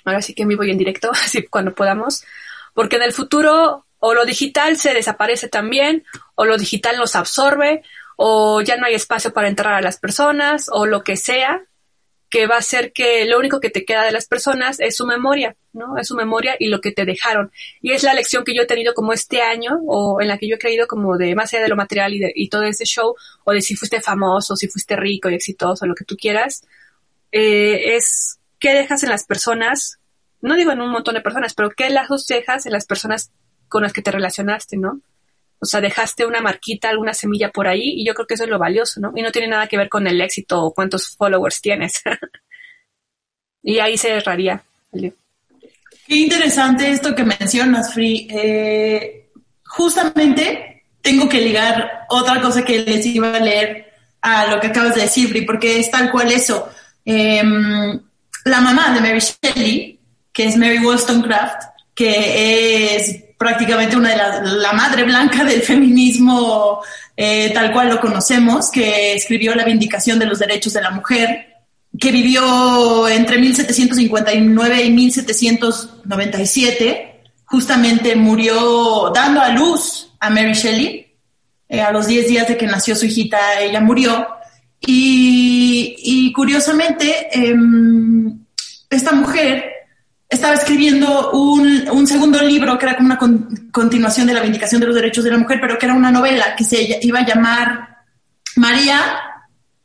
ahora sí que en vivo y en directo, así cuando podamos, porque en el futuro o lo digital se desaparece también, o lo digital nos absorbe, o ya no hay espacio para entrar a las personas o lo que sea, que va a ser que lo único que te queda de las personas es su memoria, ¿no? Es su memoria y lo que te dejaron. Y es la lección que yo he tenido como este año, o en la que yo he creído como de más allá de lo material y, de, y todo ese show, o de si fuiste famoso, si fuiste rico y exitoso, lo que tú quieras, eh, es qué dejas en las personas, no digo en un montón de personas, pero qué lazos dejas en las personas con las que te relacionaste, ¿no? O sea, dejaste una marquita, alguna semilla por ahí y yo creo que eso es lo valioso, ¿no? Y no tiene nada que ver con el éxito o cuántos followers tienes. y ahí se erraría. Qué interesante esto que mencionas, Free. Eh, justamente tengo que ligar otra cosa que les iba a leer a lo que acabas de decir, Free, porque es tal cual eso. Em, la mamá de Mary Shelley, que es Mary Wollstonecraft, que es prácticamente una de las, la madre blanca del feminismo eh, tal cual lo conocemos, que escribió La Vindicación de los Derechos de la Mujer, que vivió entre 1759 y 1797, justamente murió dando a luz a Mary Shelley. Eh, a los 10 días de que nació su hijita, ella murió. Y, curiosamente, em, esta mujer estaba escribiendo un, un, segundo libro que era como una continuación de la Vindicación de los Derechos de la Mujer, pero que era una novela que se iba a llamar María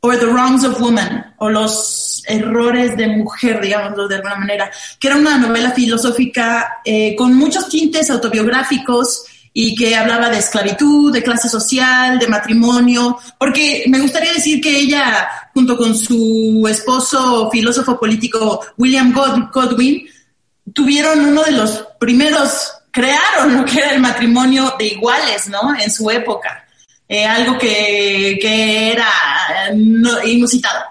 or the Wrongs of Woman, o los errores de mujer, digámoslo de alguna manera, que era una novela filosófica eh, con muchos tintes autobiográficos y que hablaba de esclavitud, de clase social, de matrimonio, porque me gustaría decir que ella, junto con su esposo filósofo político William Godwin, tuvieron uno de los primeros, crearon lo que era el matrimonio de iguales, ¿no? En su época, eh, algo que, que era no, inusitado.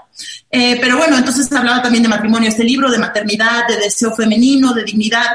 Eh, pero bueno, entonces hablaba también de matrimonio, este libro, de maternidad, de deseo femenino, de dignidad.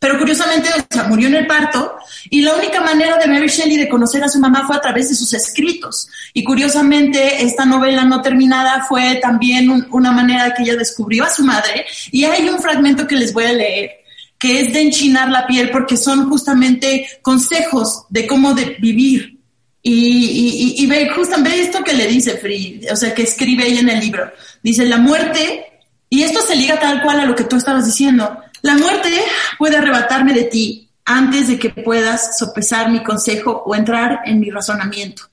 Pero curiosamente, o sea, murió en el parto y la única manera de Mary Shelley de conocer a su mamá fue a través de sus escritos. Y curiosamente, esta novela no terminada fue también una manera que ella descubrió a su madre. Y hay un fragmento que les voy a leer, que es de enchinar la piel porque son justamente consejos de cómo vivir. Y, y, y, ve, justamente esto que le dice Free, o sea, que escribe ella en el libro. Dice, la muerte, y esto se liga tal cual a lo que tú estabas diciendo, la muerte puede arrebatarme de ti antes de que puedas sopesar mi consejo o entrar en mi razonamiento.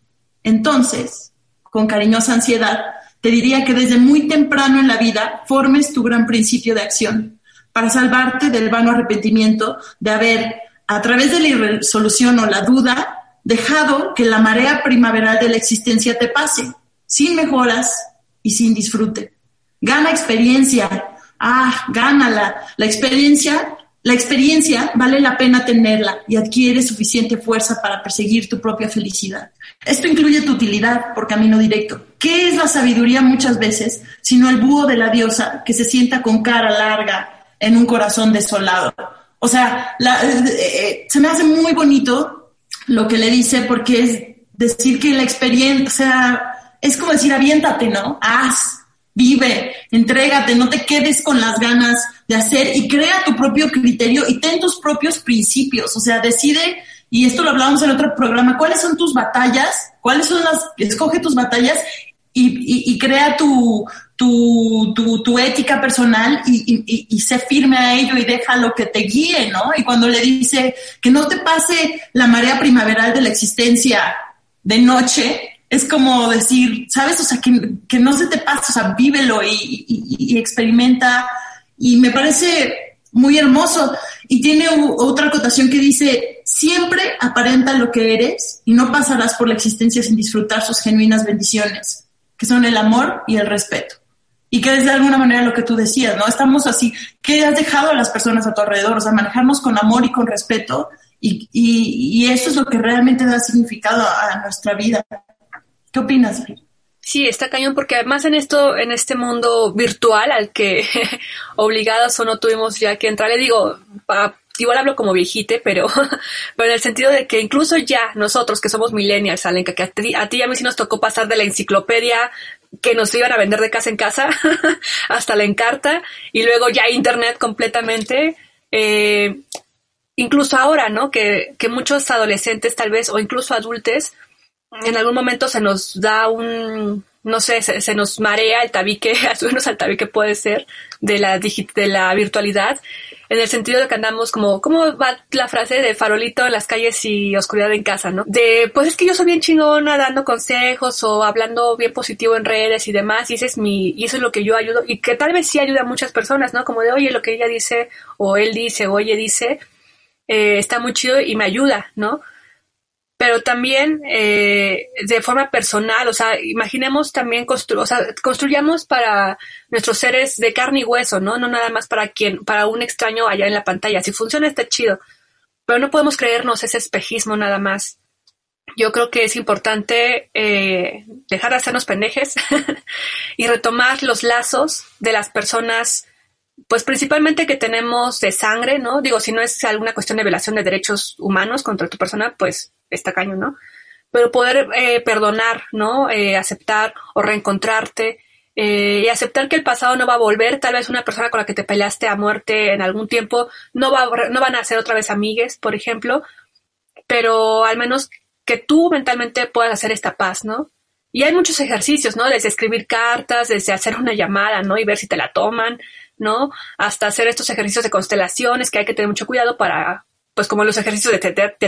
Entonces, con cariñosa ansiedad, te diría que desde muy temprano en la vida formes tu gran principio de acción para salvarte del vano arrepentimiento de haber, a través de la irresolución o la duda, dejado que la marea primaveral de la existencia te pase, sin mejoras y sin disfrute. Gana experiencia, ah, gánala. La experiencia, la experiencia vale la pena tenerla y adquiere suficiente fuerza para perseguir tu propia felicidad. Esto incluye tu utilidad por camino directo. ¿Qué es la sabiduría muchas veces, sino el búho de la diosa que se sienta con cara larga en un corazón desolado? O sea, eh, eh, se me hace muy bonito lo que le dice porque es decir que la experiencia, o sea, es como decir, aviéntate, ¿no? Haz, vive, entrégate, no te quedes con las ganas de hacer y crea tu propio criterio y ten tus propios principios, o sea, decide, y esto lo hablábamos en otro programa, cuáles son tus batallas, cuáles son las, escoge tus batallas y, y, crea tu, tu, tu, ética personal y, y, y, sé firme a ello y deja lo que te guíe, ¿no? Y cuando le dice que no te pase la marea primaveral de la existencia de noche, es como decir, ¿sabes? O sea, que, no se te pase, o sea, vívelo y, experimenta. Y me parece muy hermoso. Y tiene otra acotación que dice, siempre aparenta lo que eres y no pasarás por la existencia sin disfrutar sus genuinas bendiciones, que son el amor y el respeto. Y que es de alguna manera lo que tú decías, ¿no? Estamos así, ¿qué has dejado a las personas a tu alrededor? O sea, manejarnos con amor y con respeto. Y, y eso es lo que realmente da significado a nuestra vida. ¿Qué opinas? Sí, está cañón porque además en esto, en este mundo virtual al que obligados o no tuvimos ya que entrar, le digo, igual hablo como viejite, pero, pero en el sentido de que incluso ya nosotros que somos millennials, salen que a ti, a ti y a mí sí nos tocó pasar de la enciclopedia que nos iban a vender de casa en casa hasta la encarta y luego ya internet completamente. Eh, incluso ahora, ¿no? Que, que muchos adolescentes tal vez o incluso adultos en algún momento se nos da un, no sé, se, nos marea el tabique, subirnos al tabique puede ser, de la, de la virtualidad, en el sentido de que andamos como, ¿cómo va la frase de farolito en las calles y oscuridad en casa, no? De, pues es que yo soy bien chingona dando consejos o hablando bien positivo en redes y demás, y ese es mi, y eso es lo que yo ayudo, y que tal vez sí ayuda a muchas personas, ¿no? Como de, oye, lo que ella dice, o él dice, oye dice, eh, está muy chido y me ayuda, ¿no? Pero también eh, de forma personal, o sea, imaginemos también, constru o sea, construyamos para nuestros seres de carne y hueso, ¿no? No nada más para quien, para un extraño allá en la pantalla. Si funciona está chido, pero no podemos creernos ese espejismo nada más. Yo creo que es importante eh, dejar de hacernos pendejes y retomar los lazos de las personas pues principalmente que tenemos de sangre, ¿no? Digo, si no es alguna cuestión de violación de derechos humanos contra tu persona, pues está caño, ¿no? Pero poder eh, perdonar, ¿no? Eh, aceptar o reencontrarte eh, y aceptar que el pasado no va a volver. Tal vez una persona con la que te peleaste a muerte en algún tiempo no, va, no van a ser otra vez amigues, por ejemplo, pero al menos que tú mentalmente puedas hacer esta paz, ¿no? Y hay muchos ejercicios, ¿no? Desde escribir cartas, desde hacer una llamada, ¿no? Y ver si te la toman, ¿no? Hasta hacer estos ejercicios de constelaciones que hay que tener mucho cuidado para, pues como los ejercicios de,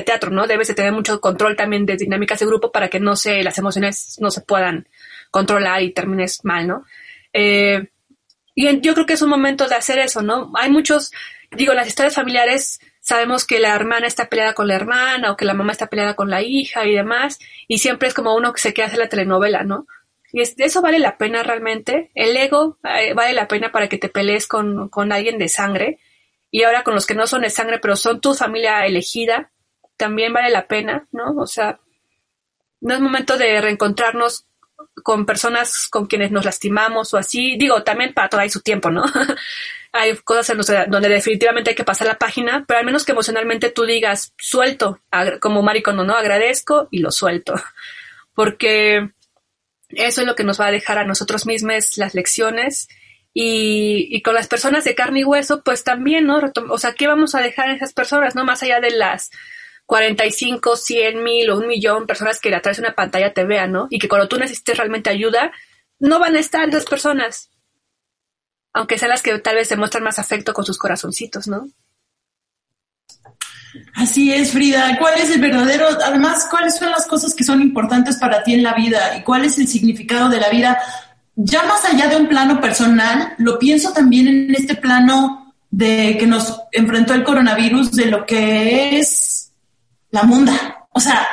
teatro, ¿no? Debes de tener mucho control también de dinámicas de grupo para que no se, las emociones no se puedan controlar y termines mal, ¿no? Eh, y yo creo que es un momento de hacer eso, ¿no? Hay muchos, digo, las historias familiares sabemos que la hermana está peleada con la hermana o que la mamá está peleada con la hija y demás, y siempre es como uno que se queda hacer la telenovela, ¿no? Y eso vale la pena realmente. El ego eh, vale la pena para que te pelees con, con alguien de sangre. Y ahora con los que no son de sangre, pero son tu familia elegida, también vale la pena, ¿no? O sea, no es momento de reencontrarnos con personas con quienes nos lastimamos o así. Digo, también para todo hay su tiempo, ¿no? hay cosas en donde definitivamente hay que pasar la página, pero al menos que emocionalmente tú digas, suelto, como maricono, ¿no? Agradezco y lo suelto. Porque eso es lo que nos va a dejar a nosotros mismos las lecciones. Y, con las personas de carne y hueso, pues también, ¿no? O sea, ¿qué vamos a dejar a esas personas, no? Más allá de las 45, 100 mil o un millón personas que a través de una pantalla te vean, ¿no? Y que cuando tú necesites realmente ayuda, no van a estar esas personas. Aunque sean las que tal vez demuestran más afecto con sus corazoncitos, ¿no? Así es, Frida. ¿Cuál es el verdadero, además, cuáles son las cosas que son importantes para ti en la vida y cuál es el significado de la vida? Ya más allá de un plano personal, lo pienso también en este plano de que nos enfrentó el coronavirus, de lo que es la munda. O sea,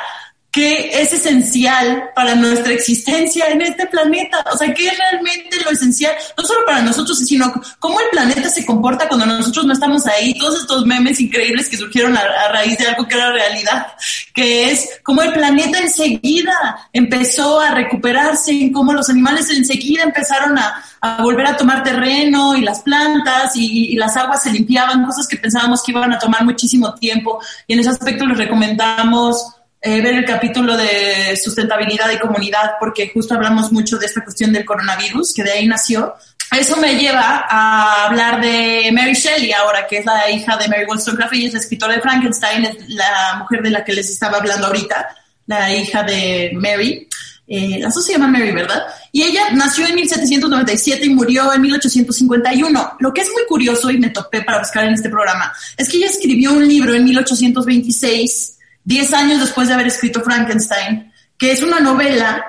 que es esencial para nuestra existencia en este planeta. O sea, ¿qué es realmente lo esencial? No solo para nosotros, sino cómo el planeta se comporta cuando nosotros no estamos ahí. Todos estos memes increíbles que surgieron a, raíz de algo que era realidad, que es cómo el planeta enseguida empezó a recuperarse, cómo los animales enseguida empezaron a, volver a tomar terreno y las plantas y, y, las aguas se limpiaban, cosas que pensábamos que iban a tomar muchísimo tiempo. Y en ese aspecto les recomendamos eh, ver el capítulo de sustentabilidad y comunidad, porque justo hablamos mucho de esta cuestión del coronavirus, que de ahí nació. Eso me lleva a hablar de Mary Shelley ahora, que es la hija de Mary Wollstonecraft y es la escritora de Frankenstein, es la mujer de la que les estaba hablando ahorita, la hija de Mary. Eh, la se llama Mary, ¿verdad? Y ella nació en 1797 y murió en 1851. Lo que es muy curioso y me topé para buscar en este programa es que ella escribió un libro en 1826 diez años después de haber escrito Frankenstein, que es una novela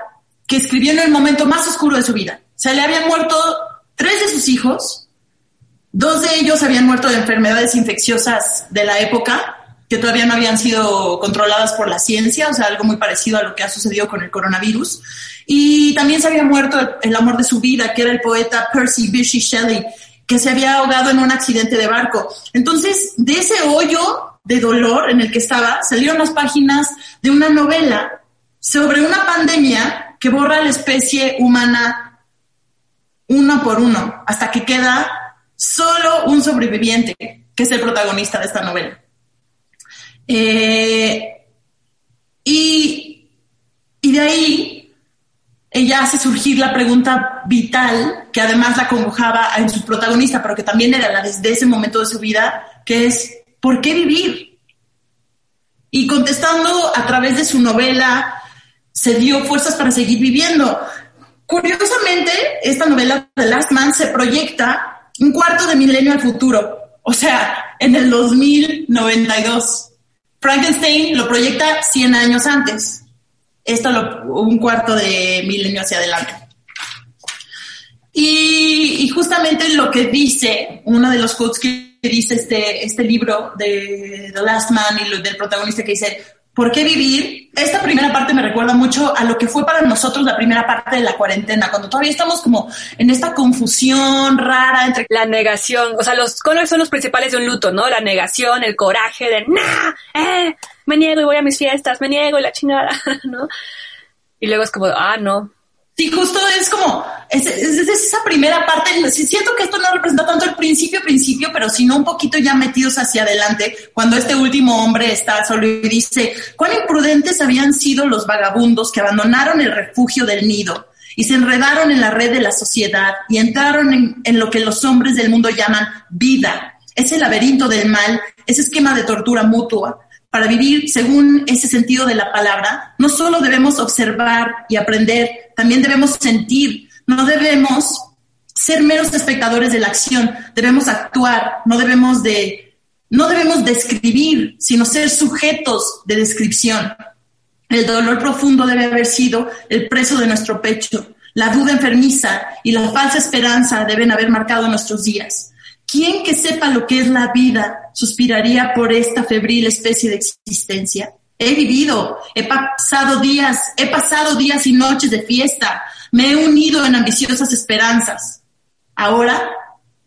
que escribió en el momento más oscuro de su vida. O sea, le habían muerto tres de sus hijos, dos de ellos habían muerto de enfermedades infecciosas de la época, que todavía no habían sido controladas por la ciencia, o sea, algo muy parecido a lo que ha sucedido con el coronavirus. Y también se había muerto el amor de su vida, que era el poeta Percy Bysshe Shelley, que se había ahogado en un accidente de barco. Entonces, de ese hoyo de dolor en el que estaba, salieron las páginas de una novela sobre una pandemia que borra a la especie humana uno por uno, hasta que queda solo un sobreviviente, que es el protagonista de esta novela. Eh, y, y de ahí ella hace surgir la pregunta vital, que además la congojaba en su protagonista, pero que también era la desde ese momento de su vida, que es ¿por qué vivir? Y contestando a través de su novela, se dio fuerzas para seguir viviendo. Curiosamente, esta novela, The Last Man, se proyecta un cuarto de milenio al futuro, o sea, en el 2092. Frankenstein lo proyecta 100 años antes. Esto un cuarto de milenio hacia adelante. Y, y, justamente lo que dice, uno de los quotes que dice este, este libro de The Last Man y del protagonista que dice, ¿por qué vivir? Esta primera parte me recuerda mucho a lo que fue para nosotros la primera parte de la cuarentena, cuando todavía estamos como en esta confusión rara entre... La negación, o sea, los colores son los principales de un luto, ¿no? La negación, el coraje de, nah, eh, me niego y voy a mis fiestas, me niego y la chingada, ¿no? Y luego es como, ah, no, Sí, justo es como, es, esa primera parte, siento que esto no representa tanto el principio, principio, pero sino un poquito ya metidos hacia adelante, cuando este último hombre está solo y dice, cuán imprudentes habían sido los vagabundos que abandonaron el refugio del nido y se enredaron en la red de la sociedad y entraron en, en lo que los hombres del mundo llaman vida, ese laberinto del mal, ese esquema de tortura mutua, para vivir según ese sentido de la palabra, no solo debemos observar y aprender, también debemos sentir, no debemos ser meros espectadores de la acción, debemos actuar, no debemos de, no debemos describir, sino ser sujetos de descripción. El dolor profundo debe haber sido el preso de nuestro pecho. La duda enfermiza y la falsa esperanza deben haber marcado nuestros días. ¿Quién que sepa lo que es la vida suspiraría por esta febril especie de existencia? He vivido, he pasado días, he pasado días y noches de fiesta, me he unido en ambiciosas esperanzas. Ahora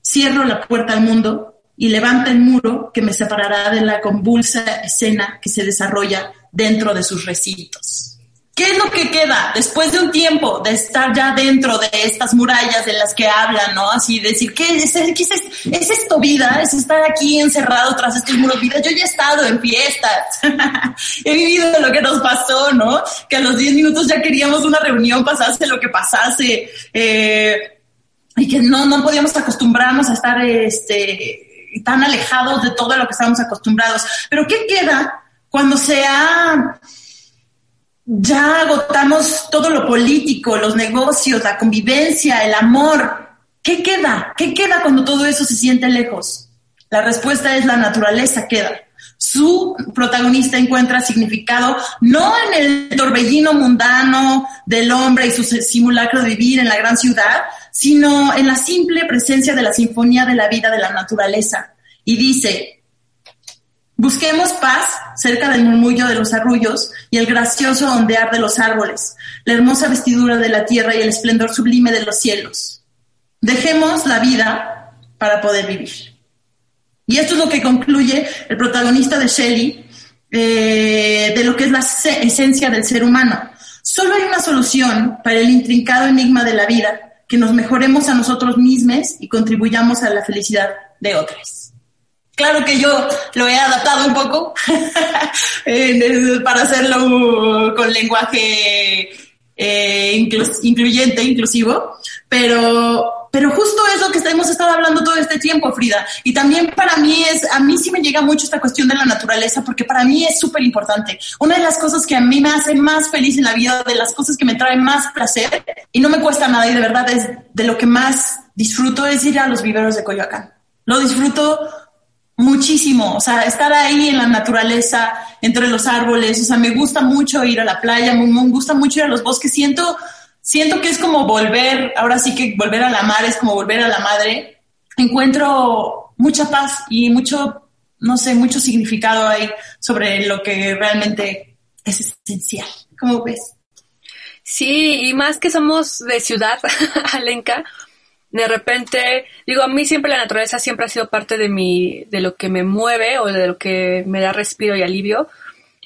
cierro la puerta al mundo y levanta el muro que me separará de la convulsa escena que se desarrolla dentro de sus recintos. ¿Qué es lo que queda después de un tiempo de estar ya dentro de estas murallas de las que hablan, ¿no? Así decir, ¿qué es, qué es, es esto vida? ¿Es estar aquí encerrado tras estos muros vida? Yo ya he estado en fiestas, he vivido lo que nos pasó, ¿no? Que a los 10 minutos ya queríamos una reunión, pasase lo que pasase, eh, y que no, no podíamos acostumbrarnos a estar este, tan alejados de todo lo que estábamos acostumbrados. Pero ¿qué queda cuando se ha ya agotamos todo lo político, los negocios, la convivencia, el amor. ¿Qué queda? ¿Qué queda cuando todo eso se siente lejos? La respuesta es la naturaleza queda. Su protagonista encuentra significado no en el torbellino mundano del hombre y su simulacro de vivir en la gran ciudad, sino en la simple presencia de la sinfonía de la vida de la naturaleza. Y dice, Busquemos paz cerca del murmullo de los arrullos y el gracioso ondear de los árboles, la hermosa vestidura de la tierra y el esplendor sublime de los cielos. Dejemos la vida para poder vivir. Y esto es lo que concluye el protagonista de Shelley eh, de lo que es la esencia del ser humano. Solo hay una solución para el intrincado enigma de la vida, que nos mejoremos a nosotros mismos y contribuyamos a la felicidad de otros. Claro que yo lo he adaptado un poco para hacerlo con lenguaje eh, incluyente, inclusivo, pero, pero justo es lo que hemos estado hablando todo este tiempo, Frida. Y también para mí es, a mí sí me llega mucho esta cuestión de la naturaleza, porque para mí es súper importante. Una de las cosas que a mí me hace más feliz en la vida, de las cosas que me traen más placer, y no me cuesta nada, y de verdad es de lo que más disfruto, es ir a los viveros de Coyoacán. Lo disfruto muchísimo, o sea, estar ahí en la naturaleza, entre los árboles, o sea, me gusta mucho ir a la playa, me, gusta mucho ir a los bosques, siento, siento que es como volver, ahora sí que volver a la mar es como volver a la madre, encuentro mucha paz y mucho, no sé, mucho significado ahí sobre lo que realmente es esencial, ¿cómo ves? Sí, y más que somos de ciudad, Alenka, de repente, digo, a mí siempre la naturaleza siempre ha sido parte de mi, de lo que me mueve o de lo que me da respiro y alivio.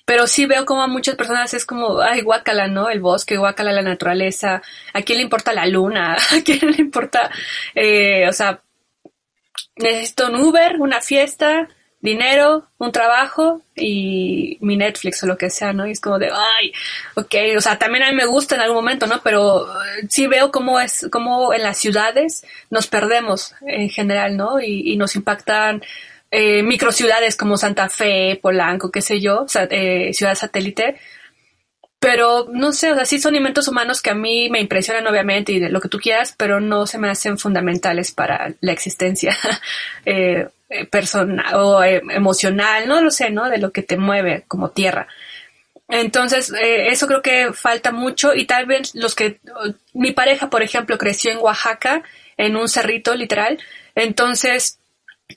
Pero sí veo como a muchas personas es como, ay, guácala, ¿no? El bosque, guácala la naturaleza. ¿A quién le importa la luna? ¿A quién le importa, eh, o sea, necesito un Uber, una fiesta, dinero, un trabajo y mi Netflix o lo que sea, ¿no? Y es como de, ay, ok, o sea, también a mí me gusta en algún momento, ¿no? Pero eh, sí veo cómo es, cómo en las ciudades nos perdemos en general, ¿no? Y, nos impactan eh, microciudades como Santa Fe, Polanco, qué sé yo, eh, ciudad satélite. Pero no sé, o sea, sí son inventos humanos que a mí me impresionan obviamente y de lo que tú quieras, pero no se me hacen fundamentales para la existencia eh, eh, personal o eh, emocional, no lo sé, ¿no? De lo que te mueve como tierra. Entonces, eh, eso creo que falta mucho y tal vez los que, mi pareja, por ejemplo, creció en Oaxaca, en un cerrito literal, entonces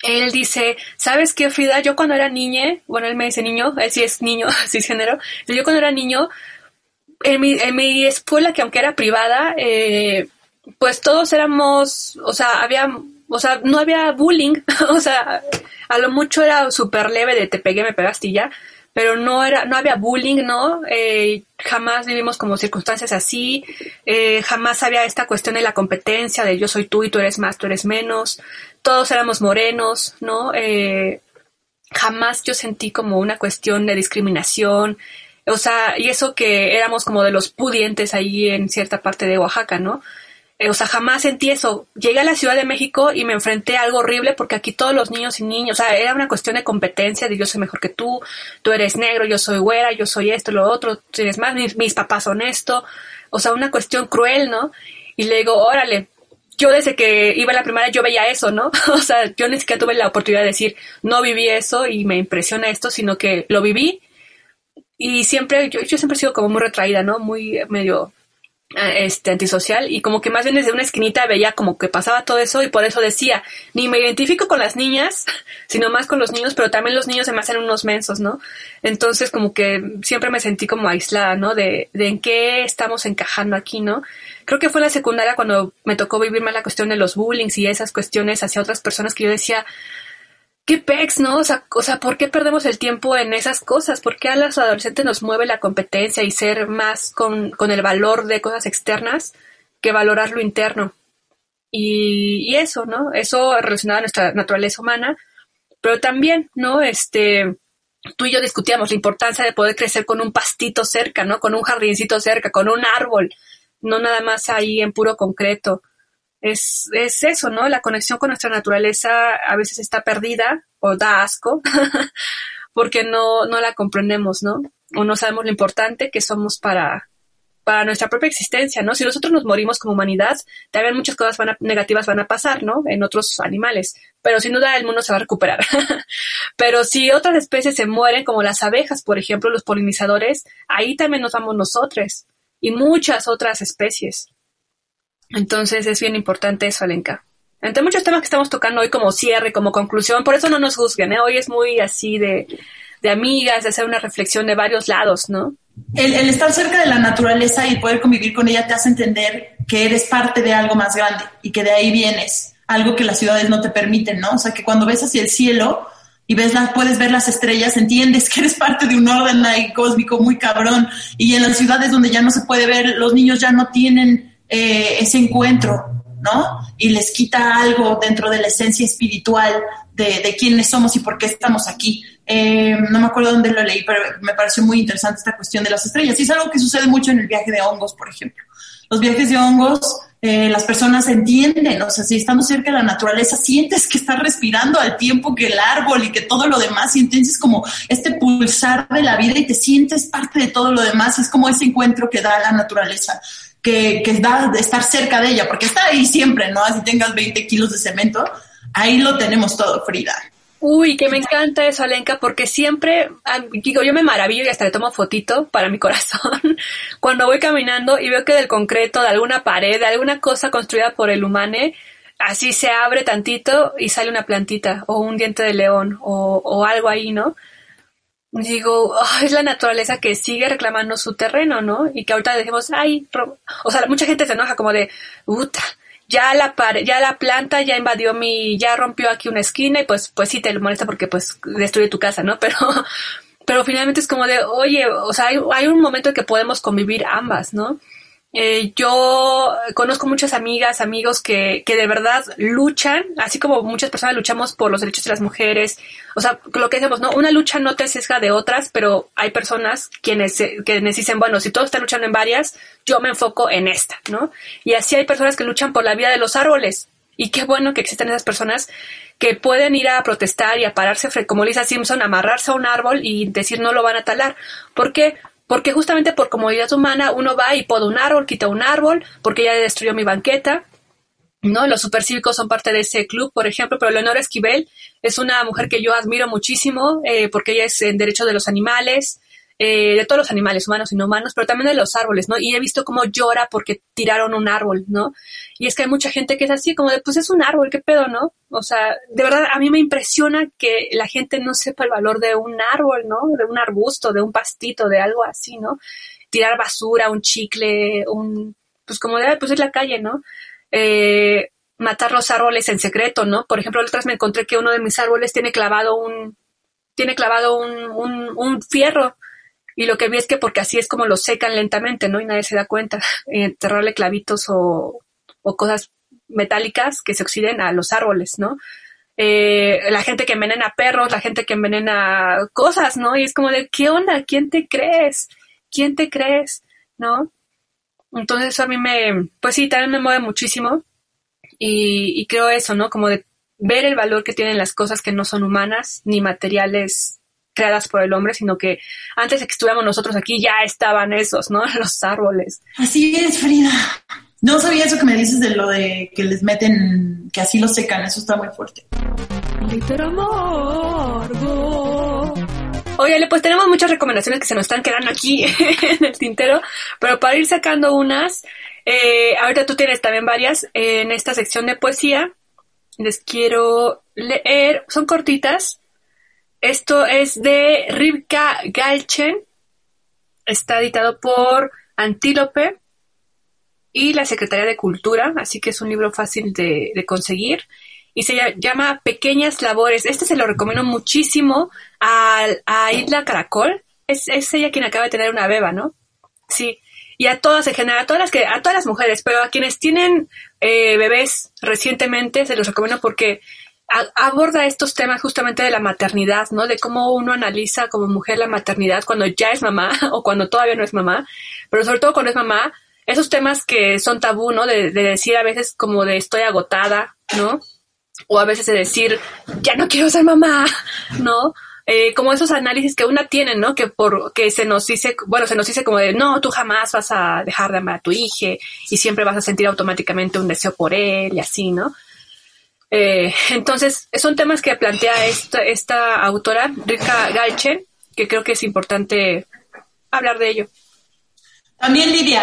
él dice, ¿sabes qué, Frida? Yo cuando era niña, bueno, él me dice niño, él sí es niño, género yo cuando era niño, en mi, en mi escuela, que aunque era privada, pues todos éramos, o sea, había o sea, no había bullying, o sea, a lo mucho era súper leve de te pegué, me pegaste y ya, pero no era, no había bullying, ¿no? Eh, jamás vivimos como circunstancias así, eh, jamás había esta cuestión de la competencia, de yo soy tú y tú eres más, tú eres menos, todos éramos morenos, ¿no? Eh, jamás yo sentí como una cuestión de discriminación, o sea, y eso que éramos como de los pudientes ahí en cierta parte de Oaxaca, ¿no? Eh, o sea, jamás sentí eso. Llegué a la Ciudad de México y me enfrenté a algo horrible porque aquí todos los niños y niños, o sea, era una cuestión de competencia, de yo soy mejor que tú, tú eres negro, yo soy güera, yo soy esto, lo otro, tú eres más, mis, papás son esto. O sea, una cuestión cruel, ¿no? Y le digo, órale, yo desde que iba a la primaria yo veía eso, ¿no? o sea, yo ni siquiera tuve la oportunidad de decir, no viví eso y me impresiona esto, sino que lo viví y siempre, yo, yo siempre he sido como muy retraída, ¿no? Muy medio este antisocial y como que más bien desde una esquinita veía como que pasaba todo eso y por eso decía, ni me identifico con las niñas, sino más con los niños, pero también los niños se me hacen unos mensos, ¿no? Entonces como que siempre me sentí como aislada, ¿no? De, de en qué estamos encajando aquí, ¿no? Creo que fue la secundaria cuando me tocó vivir más la cuestión de los bullying y esas cuestiones hacia otras personas que yo decía, qué pex, ¿no? O sea, o sea, ¿por qué perdemos el tiempo en esas cosas? ¿Por qué a los adolescentes nos mueve la competencia y ser más con, con el valor de cosas externas que valorar lo interno? Y, y, eso, ¿no? Eso relacionado a nuestra naturaleza humana, pero también, ¿no? Este, tú y yo discutíamos la importancia de poder crecer con un pastito cerca, ¿no? Con un jardincito cerca, con un árbol, no nada más ahí en puro concreto es, es eso, ¿no? La conexión con nuestra naturaleza a veces está perdida o da asco porque no, no la comprendemos, ¿no? O no sabemos lo importante que somos para, para nuestra propia existencia, ¿no? Si nosotros nos morimos como humanidad, también muchas cosas van negativas van a pasar, ¿no? En otros animales, pero sin duda el mundo se va a recuperar. pero si otras especies se mueren, como las abejas, por ejemplo, los polinizadores, ahí también nos vamos nosotros y muchas otras especies. Entonces es bien importante eso, Alenka. Entre muchos temas que estamos tocando hoy como cierre, como conclusión, por eso no nos juzguen, ¿eh? Hoy es muy así de, de amigas, de hacer una reflexión de varios lados, ¿no? El, estar cerca de la naturaleza y poder convivir con ella te hace entender que eres parte de algo más grande y que de ahí vienes, algo que las ciudades no te permiten, ¿no? O sea, que cuando ves hacia el cielo y ves las, puedes ver las estrellas, entiendes que eres parte de un orden ahí cósmico muy cabrón y en las ciudades donde ya no se puede ver, los niños ya no tienen eh, ese encuentro, ¿no? Y les quita algo dentro de la esencia espiritual de, de quiénes somos y por qué estamos aquí. Eh, no me acuerdo dónde lo leí, pero me pareció muy interesante esta cuestión de las estrellas. Y es algo que sucede mucho en el viaje de hongos, por ejemplo. Los viajes de hongos, eh, las personas entienden, o sea, si estamos cerca de la naturaleza, sientes que estás respirando al tiempo que el árbol y que todo lo demás, y entonces como este pulsar de la vida y te sientes parte de todo lo demás, es como ese encuentro que da la naturaleza que, que da estar cerca de ella, porque está ahí siempre, ¿no? Así tengas 20 kilos de cemento, ahí lo tenemos todo, Frida. Uy, que me encanta eso, Alenka, porque siempre, digo, yo me maravillo y hasta le tomo fotito para mi corazón cuando voy caminando y veo que del concreto, de alguna pared, de alguna cosa construida por el humane, así se abre tantito y sale una plantita o un diente de león o, o algo ahí, ¿no? Digo, es la naturaleza que sigue reclamando su terreno, ¿no? Y que ahorita decimos, ay, o sea, mucha gente se enoja como de, puta, ya la ya la planta ya invadió mi, ya rompió aquí una esquina y pues, pues sí te molesta porque pues destruye tu casa, ¿no? Pero, pero finalmente es como de, oye, o sea, hay, hay un momento en que podemos convivir ambas, ¿no? Eh, yo conozco muchas amigas, amigos que, que de verdad luchan, así como muchas personas luchamos por los derechos de las mujeres. O sea, lo que decimos, ¿no? Una lucha no te sesga de otras, pero hay personas quienes, quienes dicen, bueno, si todos están luchando en varias, yo me enfoco en esta, ¿no? Y así hay personas que luchan por la vida de los árboles. Y qué bueno que existen esas personas que pueden ir a protestar y a pararse, como Lisa Simpson, amarrarse a un árbol y decir no lo van a talar. ¿Por qué? Porque justamente por comodidad humana uno va y poda un árbol, quita un árbol, porque ya destruyó mi banqueta. ¿no? Los supercívicos son parte de ese club, por ejemplo, pero Leonora Esquivel es una mujer que yo admiro muchísimo eh, porque ella es en derecho de los animales, eh, de todos los animales, humanos y no humanos, pero también de los árboles, ¿no? Y he visto cómo llora porque tiraron un árbol, ¿no? Y es que hay mucha gente que es así, como de, pues es un árbol, ¿qué pedo, no? O sea, de verdad, a mí me impresiona que la gente no sepa el valor de un árbol, ¿no? De un arbusto, de un pastito, de algo así, ¿no? Tirar basura, un chicle, un, pues como de, pues es la calle, ¿no? Eh, matar los árboles en secreto, ¿no? Por ejemplo, otras me encontré que uno de mis árboles tiene clavado un, tiene clavado un, un, un fierro y lo que vi es que porque así es como lo secan lentamente, ¿no? Y nadie se da cuenta. Enterrarle clavitos o, o cosas metálicas que se oxiden a los árboles, ¿no? Eh, la gente que envenena perros, la gente que envenena cosas, ¿no? Y es como de, ¿qué onda? ¿Quién te crees? ¿Quién te crees? ¿No? Entonces eso a mí me, pues sí, también me mueve muchísimo y, y creo eso, ¿no? Como de ver el valor que tienen las cosas que no son humanas ni materiales creadas por el hombre, sino que antes de que estuviéramos nosotros aquí ya estaban esos, ¿no? Los árboles. Así es, Frida. No sabía eso que me dices de lo de que les meten, que así los secan, eso está muy fuerte. Oye, pues tenemos muchas recomendaciones que se nos están quedando aquí en el tintero, pero para ir sacando unas, eh, ahorita tú tienes también varias en esta sección de poesía. Les quiero leer, son cortitas. Esto es de Rivka Galchen. Está editado por Antílope y la Secretaría de Cultura, así que es un libro fácil de, conseguir. Y se llama Pequeñas Labores. Este se lo recomiendo muchísimo a, a Isla Caracol. Es, es ella quien acaba de tener una beba, ¿no? Sí y a todas en general, a todas las que, a todas las mujeres, pero a quienes tienen eh, bebés recientemente se los recomiendo porque aborda estos temas justamente de la maternidad, ¿no? De cómo uno analiza como mujer la maternidad cuando ya es mamá o cuando todavía no es mamá, pero sobre todo cuando es mamá, esos temas que son tabú, ¿no? De, de decir a veces como de estoy agotada, ¿no? O a veces de decir ya no quiero ser mamá, ¿no? Eh, como esos análisis que una tiene, ¿no? Que por que se nos dice, bueno, se nos dice como de, no, tú jamás vas a dejar de amar a tu hija y siempre vas a sentir automáticamente un deseo por él y así, ¿no? Eh, entonces, son temas que plantea esta, esta autora, Rika Galchen, que creo que es importante hablar de ello. También Lidia.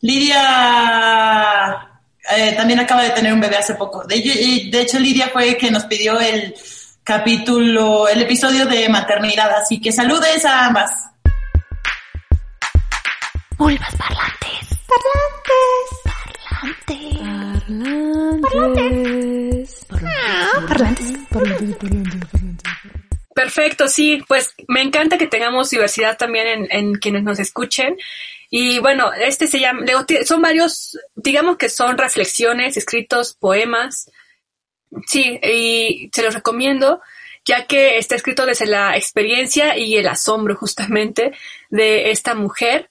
Lidia eh, también acaba de tener un bebé hace poco. De, de hecho, Lidia fue que nos pidió el capítulo, el episodio de maternidad. Así que saludes a ambas. Vulvas parlantes. Parlantes. Parlantes. Parlantes. Parlantes. Perfecto, sí, pues me encanta que tengamos diversidad también en, en quienes nos escuchen. Y bueno, este se llama, son varios, digamos que son reflexiones, escritos, poemas, Sí, y se los recomiendo, ya que está escrito desde la experiencia y el asombro justamente de esta mujer.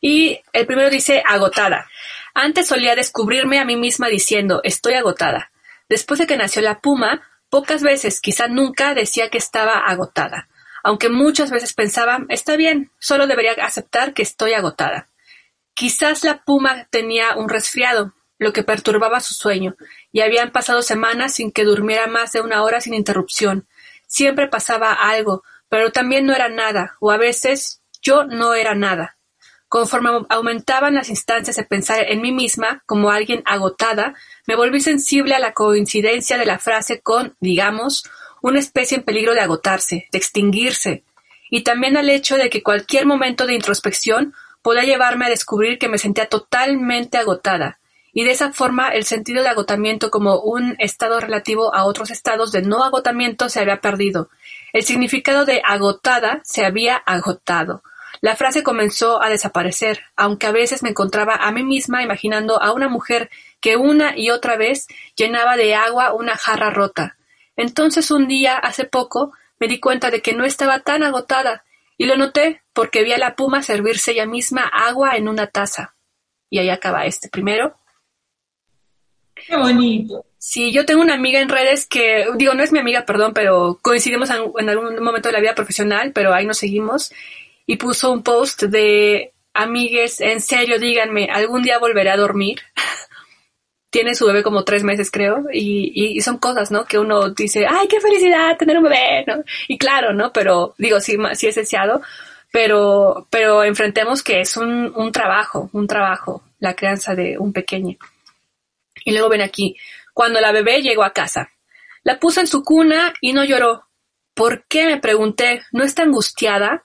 Y el primero dice agotada. Antes solía descubrirme a mí misma diciendo estoy agotada. Después de que nació la puma, pocas veces, quizá nunca, decía que estaba agotada, aunque muchas veces pensaba está bien, solo debería aceptar que estoy agotada. Quizás la puma tenía un resfriado, lo que perturbaba su sueño, y habían pasado semanas sin que durmiera más de una hora sin interrupción. Siempre pasaba algo, pero también no era nada, o a veces yo no era nada. Conforme aumentaban las instancias de pensar en mí misma como alguien agotada, me volví sensible a la coincidencia de la frase con, digamos, una especie en peligro de agotarse, de extinguirse, y también al hecho de que cualquier momento de introspección podía llevarme a descubrir que me sentía totalmente agotada, y de esa forma el sentido de agotamiento como un estado relativo a otros estados de no agotamiento se había perdido. El significado de agotada se había agotado. La frase comenzó a desaparecer, aunque a veces me encontraba a mí misma imaginando a una mujer que una y otra vez llenaba de agua una jarra rota. Entonces un día, hace poco, me di cuenta de que no estaba tan agotada, y lo noté porque vi a la puma servirse ella misma agua en una taza. Y ahí acaba este primero. Qué bonito. Sí, yo tengo una amiga en redes que, digo, no es mi amiga, perdón, pero coincidimos en, algún momento de la vida profesional, pero ahí nos seguimos, y puso un post de, amigues, en serio, díganme, ¿algún día volveré a dormir? Tiene su bebé como tres meses, creo, y, son cosas, ¿no? Que uno dice, ay, qué felicidad tener un bebé, ¿no? Y claro, ¿no? Pero, digo, sí, sí es deseado, pero, pero enfrentemos que es un, un trabajo, un trabajo, la crianza de un pequeño. Y luego ven aquí, cuando la bebé llegó a casa. La puse en su cuna y no lloró. ¿Por qué? me pregunté. ¿No está angustiada?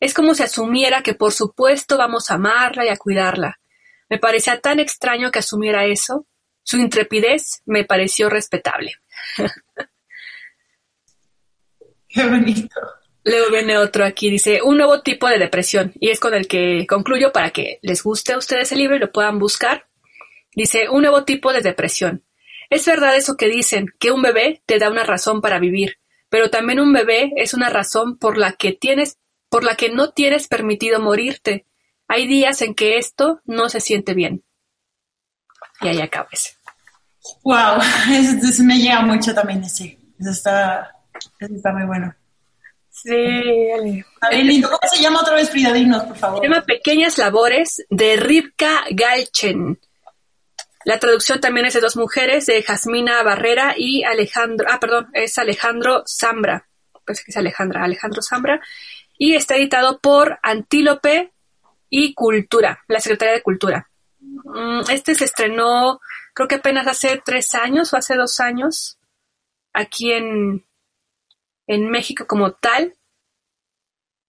Es como si asumiera que por supuesto vamos a amarla y a cuidarla. Me parecía tan extraño que asumiera eso. Su intrepidez me pareció respetable. Qué bonito. Luego viene otro aquí, dice, un nuevo tipo de depresión, y es con el que concluyo para que les guste a ustedes el libro y lo puedan buscar. Dice, un nuevo tipo de depresión. Es verdad eso que dicen, que un bebé te da una razón para vivir, pero también un bebé es una razón por la que tienes, por la que no tienes permitido morirte. Hay días en que esto no se siente bien. Y ahí acaba ese. Wow, eso, me llega mucho también ese. Eso está, está muy bueno. Sí, lindo. ¿Cómo se llama otra vez Frida? Dinos, por favor. Se llama Pequeñas Labores de Rivka Galchen. La traducción también es de dos mujeres, de Jasmina Barrera y Alejandro, ah, perdón, es Alejandro Zambra. Parece que es Alejandra, Alejandro Zambra. Y está editado por Antílope y Cultura, la Secretaría de Cultura. Mm, Este se estrenó, creo que apenas hace tres años o hace dos años, aquí en, en México como tal.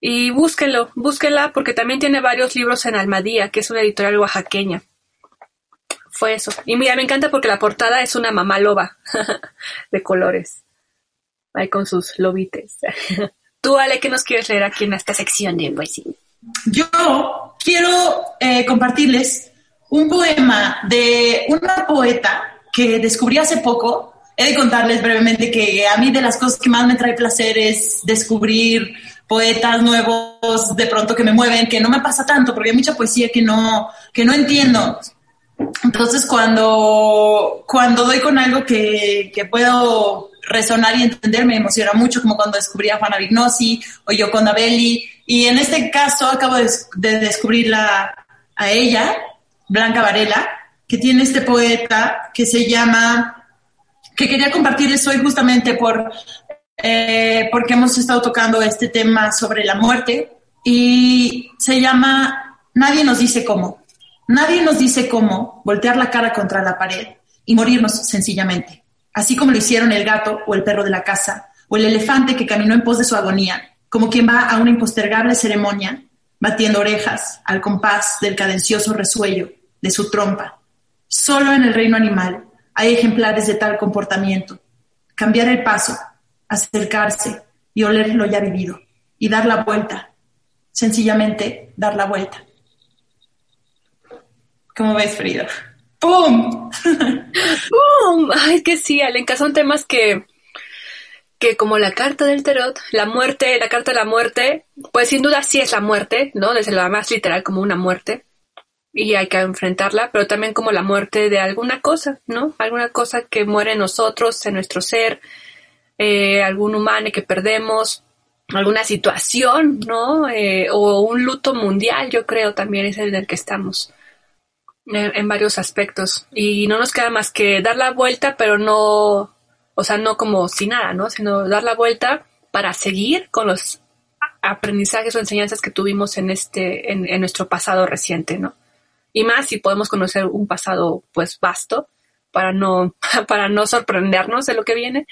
Y búsquenlo, búsquenla porque también tiene varios libros en Almadía, que es una editorial oaxaqueña. Fue eso. Y mira, me encanta porque la portada es una mamá loba de colores. Ahí con sus lobites. Tú, Ale, ¿qué nos quieres leer aquí en esta sección de poesía? Yo quiero eh, compartirles un poema de una poeta que descubrí hace poco. He de contarles brevemente que a mí de las cosas que más me trae placer es descubrir poetas nuevos de pronto que me mueven, que no me pasa tanto porque hay mucha poesía que no, que no entiendo. Entonces cuando, cuando doy con algo que, que puedo resonar y entender me emociona mucho, como cuando descubrí a Juana Vignosi o yo con Belli. Y en este caso acabo de, de descubrirla a ella, Blanca Varela, que tiene este poeta que se llama, que quería compartirles hoy justamente por, eh, porque hemos estado tocando este tema sobre la muerte y se llama Nadie nos dice cómo. Nadie nos dice cómo voltear la cara contra la pared y morirnos sencillamente así como lo hicieron el gato o el perro de la casa, o el elefante que caminó en pos de su agonía, como quien va a una impostergable ceremonia, batiendo orejas al compás del cadencioso resuello de su trompa. Solo en el reino animal hay ejemplares de tal comportamiento. Cambiar el paso, acercarse y oler lo ya vivido, y dar la vuelta, sencillamente dar la vuelta. ¿Cómo ves, Frida? ¡Pum! ¡Pum! Ay, que sí, Alenka, son temas que, que como la carta del tarot, la muerte, la carta de la muerte, pues sin duda sí es la muerte, ¿no? Desde la más literal como una muerte, y hay que enfrentarla, pero también como la muerte de alguna cosa, ¿no? Alguna cosa que muere en nosotros, en nuestro ser, eh, algún humano que perdemos, alguna situación, ¿no? Eh, o un luto mundial, yo creo también es el del que estamos en, varios aspectos. Y no nos queda más que dar la vuelta, pero no, o sea, no como sin nada, ¿no? Sino dar la vuelta para seguir con los aprendizajes o enseñanzas que tuvimos en este, en, en nuestro pasado reciente, ¿no? Y más si podemos conocer un pasado, pues, vasto, para no, para no sorprendernos de lo que viene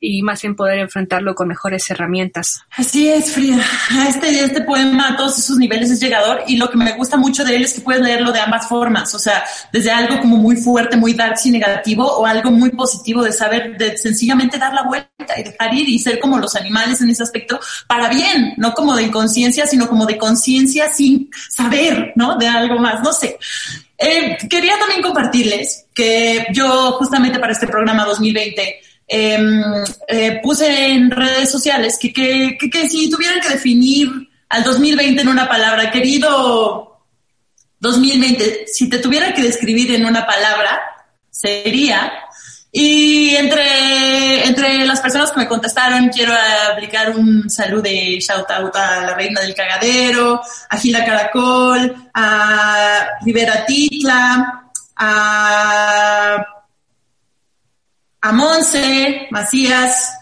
y más bien poder enfrentarlo con mejores herramientas. Así es, Frida. Este, este poema a todos esos niveles es llegador y lo que me gusta mucho de él es que puedes leerlo de ambas formas, o sea, desde algo como muy fuerte, muy dark y negativo o algo muy positivo de saber, de sencillamente dar la vuelta y dejar ir y ser como los animales en ese aspecto para bien, no como de inconsciencia, sino como de conciencia sin saber, ¿no? De algo más, no sé. Eh, quería también compartirles que yo justamente para este programa 2020 eh, eh, puse en redes sociales que, que, que, que, si tuvieran que definir al 2020 en una palabra, querido 2020, si te tuviera que describir en una palabra, sería, y entre, entre las personas que me contestaron, quiero aplicar un saludo de shout out a la reina del cagadero, a Gila Caracol, a Rivera Titla, a a Monse, Macías,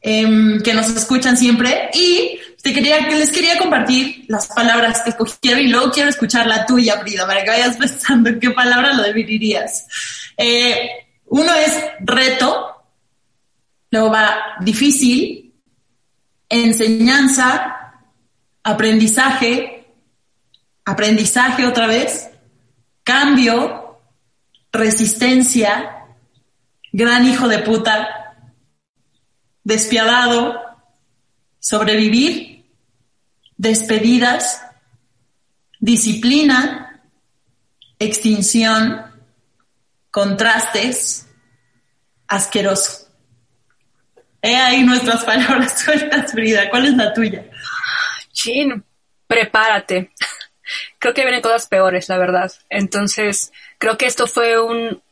eh, que nos escuchan siempre. Y te quería, les quería compartir las palabras que escogieron y luego quiero escuchar la tuya, Frida, para que vayas pensando en qué palabra lo definirías. Eh, uno es reto, luego va difícil, enseñanza, aprendizaje, aprendizaje otra vez, cambio, resistencia, gran hijo de puta, despiadado, sobrevivir, despedidas, disciplina, extinción, contrastes, asqueroso. He ahí nuestras palabras sueltas, Frida. ¿Cuál es la tuya? Chin, prepárate. Creo que vienen cosas peores, la verdad. Entonces, creo que esto fue un,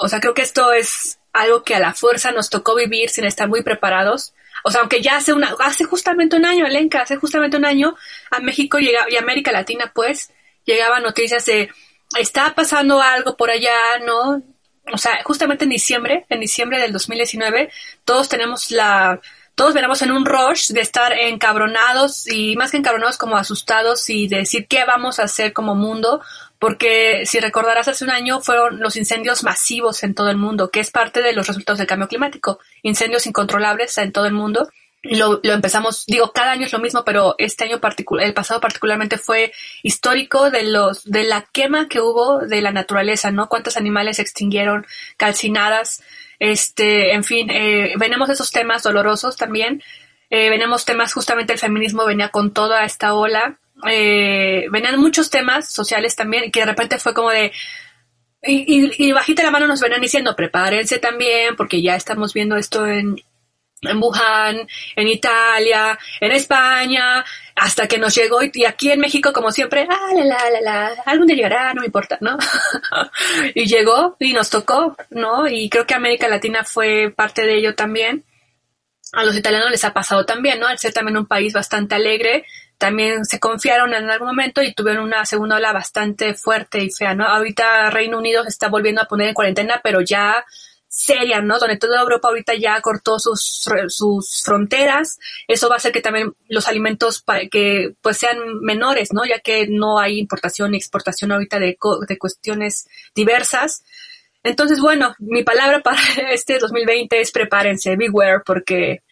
o sea, creo que esto es algo que a la fuerza nos tocó vivir sin estar muy preparados. O sea, aunque ya hace una, hace justamente un año, Elenca, hace justamente un año, a México llega, y América Latina, pues, llegaban noticias de, está pasando algo por allá, ¿no? O sea, justamente en diciembre, en diciembre del 2019, todos tenemos la, todos venimos en un rush de estar encabronados y más que encabronados como asustados y de decir qué vamos a hacer como mundo, porque si recordarás hace un año fueron los incendios masivos en todo el mundo, que es parte de los resultados del cambio climático, incendios incontrolables en todo el mundo. Lo, lo empezamos, digo, cada año es lo mismo, pero este año particular, el pasado particularmente fue histórico de los, de la quema que hubo de la naturaleza, ¿no? Cuántos animales se extinguieron, calcinadas, este, en fin, eh, venimos esos temas dolorosos también, eh, venimos temas, justamente el feminismo venía con toda esta ola, eh, venían muchos temas sociales también, que de repente fue como de, y, bajita la mano nos venían diciendo, prepárense también, porque ya estamos viendo esto en, en Wuhan, en Italia, en España, hasta que nos llegó y, aquí en México como siempre, ah, la, la, la, la, algún día llegará, no me importa, ¿no? y llegó y nos tocó, ¿no? Y creo que América Latina fue parte de ello también. A los italianos les ha pasado también, ¿no? Al ser también un país bastante alegre, también se confiaron en algún momento y tuvieron una segunda ola bastante fuerte y fea, ¿no? Ahorita Reino Unido se está volviendo a poner en cuarentena, pero ya seria, ¿no? Donde toda Europa ahorita ya cortó sus, sus fronteras. Eso va a hacer que también los alimentos que pues sean menores, ¿no? Ya que no hay importación ni exportación ahorita de, de cuestiones diversas. Entonces, bueno, mi palabra para este 2020 es prepárense, beware, porque,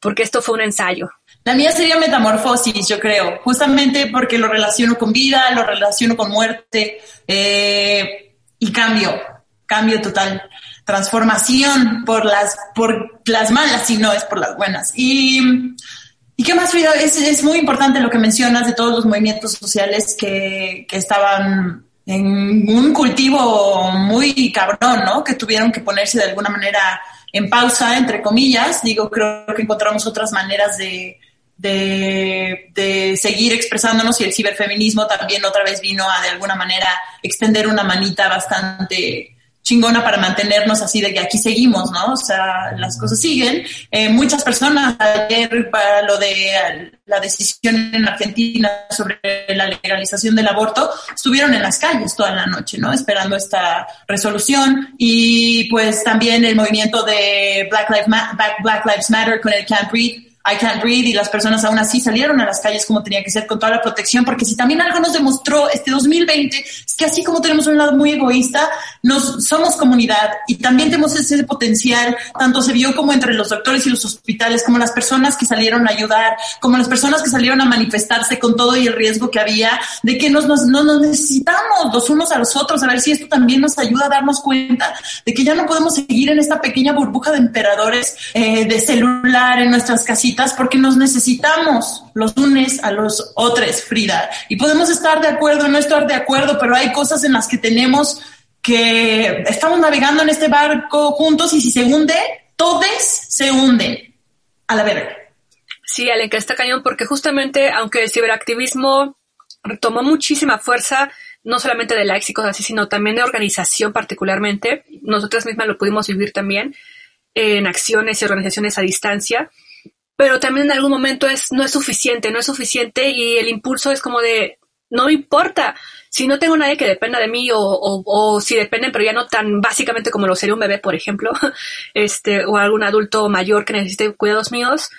porque esto fue un ensayo. La mía sería metamorfosis, yo creo, justamente porque lo relaciono con vida, lo relaciono con muerte eh, y cambio, cambio total, transformación por las, por las malas y no es por las buenas. Y, y qué más, Frida, es, es, muy importante lo que mencionas de todos los movimientos sociales que, que estaban en un cultivo muy cabrón, ¿no? Que tuvieron que ponerse de alguna manera en pausa, entre comillas. Digo, creo que encontramos otras maneras de, de, seguir expresándonos y el ciberfeminismo también otra vez vino a de alguna manera extender una manita bastante chingona para mantenernos así de que aquí seguimos, ¿no? O sea, las cosas siguen. Eh, muchas personas ayer para lo de la decisión en Argentina sobre la legalización del aborto estuvieron en las calles toda la noche, ¿no? Esperando esta resolución y pues también el movimiento de Black Lives, Black Lives Matter con el Can't Breathe I Can't Breathe y las personas aún así salieron a las calles como tenía que ser con toda la protección, porque si también algo nos demostró este 2020 es que así como tenemos un lado muy egoísta, nos somos comunidad y también tenemos ese potencial, tanto se vio como entre los doctores y los hospitales, como las personas que salieron a ayudar, como las personas que salieron a manifestarse con todo y el riesgo que había de que nos, nos, nos necesitamos los unos a los otros, a ver si esto también nos ayuda a darnos cuenta de que ya no podemos seguir en esta pequeña burbuja de emperadores eh, de celular en nuestras casitas porque nos necesitamos los unes a los otros, Frida. Y podemos estar de acuerdo, no estar de acuerdo, pero hay cosas en las que tenemos que estamos navegando en este barco juntos y si se hunde, todos se hunden. A la verga. Sí, que está cañón, porque justamente, aunque el ciberactivismo tomó muchísima fuerza, no solamente de likes y cosas así, sino también de organización particularmente, nosotras mismas lo pudimos vivir también en acciones y organizaciones a distancia pero también en algún momento es, no es suficiente, no es suficiente y el impulso es como de, no importa, si no tengo nadie que dependa de mí o, o, o, si dependen, pero ya no tan básicamente como lo sería un bebé, por ejemplo, este, o algún adulto mayor que necesite cuidados míos,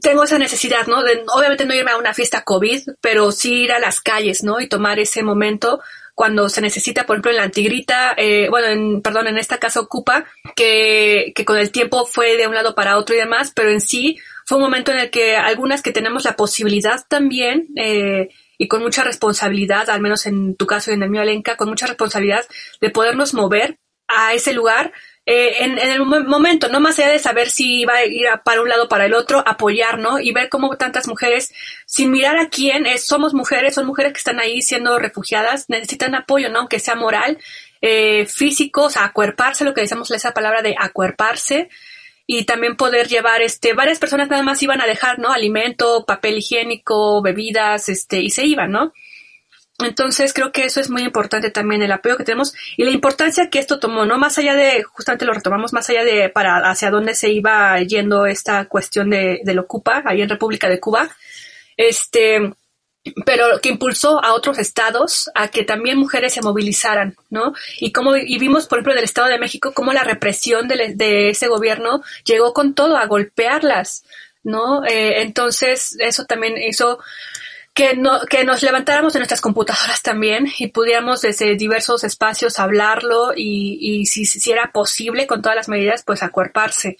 tengo esa necesidad, ¿no? De, obviamente no irme a una fiesta COVID, pero sí ir a las calles, ¿no? Y tomar ese momento cuando se necesita, por ejemplo, en la Antigrita, eh, bueno, en, perdón, en este caso Cupa, que, que con el tiempo fue de un lado para otro y demás, pero en sí fue un momento en el que algunas que tenemos la posibilidad también, eh, y con mucha responsabilidad, al menos en tu caso y en el mío, Alenka, con mucha responsabilidad de podernos mover a ese lugar eh, en, el momento, no más allá de saber si iba a ir a, para un lado o para el otro, apoyar, ¿no? Y ver cómo tantas mujeres, sin mirar a quién, somos mujeres, son mujeres que están ahí siendo refugiadas, necesitan apoyo, ¿no? Aunque sea moral, eh, físico, o sea, acuerparse, lo que decimos esa palabra de acuerparse, y también poder llevar, este, varias personas nada más iban a dejar, ¿no? Alimento, papel higiénico, bebidas, este, y se iban, ¿no? Entonces creo que eso es muy importante también el apoyo que tenemos y la importancia que esto tomó, ¿no? Más allá de, justamente lo retomamos, más allá de para hacia dónde se iba yendo esta cuestión de, del Ocupa, ahí en República de Cuba, este, pero que impulsó a otros estados a que también mujeres se movilizaran, ¿no? Y como y vimos, por ejemplo, del Estado de México, cómo la represión de, ese gobierno llegó con todo a golpearlas, ¿no? Eh, entonces, eso también hizo que, no, que nos levantáramos de nuestras computadoras también y pudiéramos desde diversos espacios hablarlo y, y si, si era posible con todas las medidas, pues acuerparse.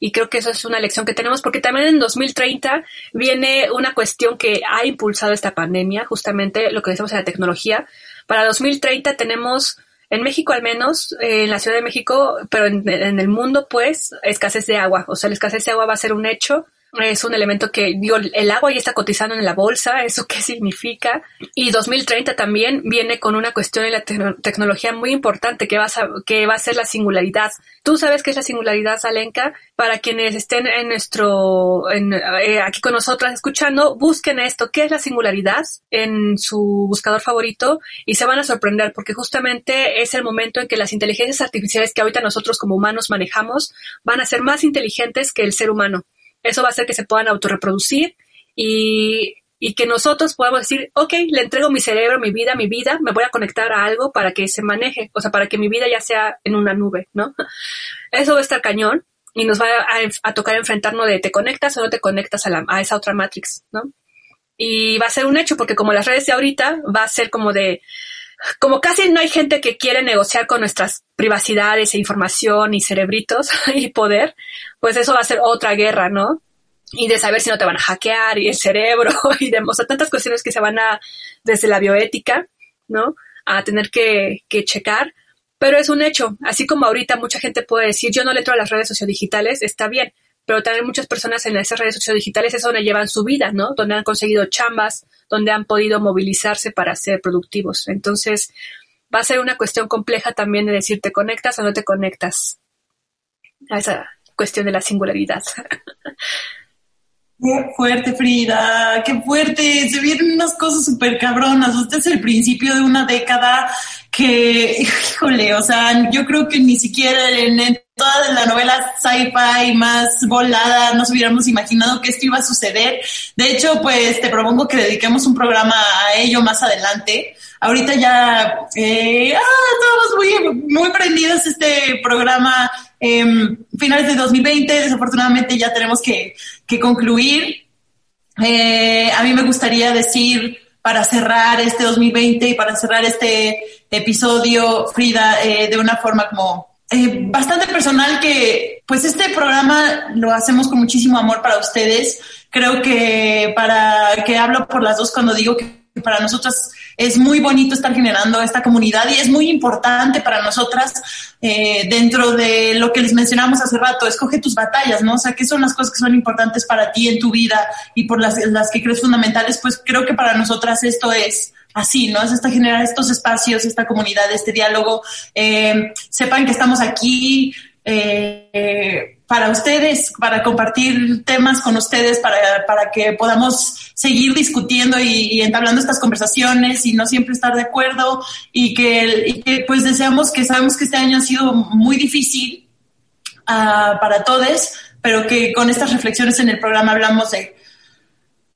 Y creo que eso es una lección que tenemos porque también en 2030 viene una cuestión que ha impulsado esta pandemia, justamente lo que decimos en la tecnología. Para 2030 tenemos en México al menos, eh, en la Ciudad de México, pero en, en, el mundo, pues, escasez de agua. O sea, la escasez de agua va a ser un hecho es un elemento que, digo, el agua ya está cotizando en la bolsa, ¿eso qué significa? Y 2030 también viene con una cuestión en la tecnología muy importante que va, a, que va a ser la singularidad. ¿Tú sabes qué es la singularidad, Alenka? Para quienes estén en nuestro, en, eh, aquí con nosotras escuchando, busquen esto, ¿qué es la singularidad? En su buscador favorito y se van a sorprender porque justamente es el momento en que las inteligencias artificiales que ahorita nosotros como humanos manejamos van a ser más inteligentes que el ser humano. Eso va a hacer que se puedan autorreproducir y, y que nosotros podamos decir, ok, le entrego mi cerebro, mi vida, mi vida, me voy a conectar a algo para que se maneje, o sea, para que mi vida ya sea en una nube, ¿no? Eso va a estar cañón y nos va a, tocar enfrentarnos de te conectas o no te conectas a, la, a esa otra Matrix, ¿no? Y va a ser un hecho porque como las redes de ahorita va a ser como de, como casi no hay gente que quiere negociar con nuestras privacidades e información y cerebritos y poder, pues eso va a ser otra guerra, ¿no? Y de saber si no te van a hackear y el cerebro y de, o tantas cuestiones que se van a, desde la bioética, ¿no? A tener que, que checar. Pero es un hecho. Así como ahorita mucha gente puede decir, yo no le entro a las redes sociodigitales, está bien pero también muchas personas en esas redes sociodigitales es donde llevan su vida, ¿no? Donde han conseguido chambas, donde han podido movilizarse para ser productivos. Entonces, va a ser una cuestión compleja también de decir, ¿te conectas o no te conectas? A esa cuestión de la singularidad. Qué fuerte, Frida, qué fuerte. Se vienen unas cosas súper cabronas. Este es el principio de una década que, híjole, o sea, yo creo que ni siquiera en, toda la novela sci-fi más volada nos hubiéramos imaginado que esto iba a suceder. De hecho, pues te propongo que dediquemos un programa a ello más adelante. Ahorita ya eh, ah, estamos muy, muy prendidos este programa eh, finales de 2020. Desafortunadamente ya tenemos que, que concluir. Eh, a mí me gustaría decir para cerrar este 2020 y para cerrar este episodio, Frida, eh, de una forma como bastante personal que pues este programa lo hacemos con muchísimo amor para ustedes. Creo que para que hablo por las dos cuando digo que para nosotras es muy bonito estar generando esta comunidad y es muy importante para nosotras eh, dentro de lo que les mencionamos hace rato, escoge tus batallas, ¿no? O sea, qué son las cosas que son importantes para ti en tu vida y por las, las que crees fundamentales, pues creo que para nosotras esto es así, ¿no? Es hasta generar estos espacios, esta comunidad, este diálogo. Eh, sepan que estamos aquí eh, para ustedes, para compartir temas con ustedes, para, para que podamos seguir discutiendo y, entablando estas conversaciones y no siempre estar de acuerdo y que, y que pues deseamos que sabemos que este año ha sido muy difícil uh, para todos, pero que con estas reflexiones en el programa hablamos de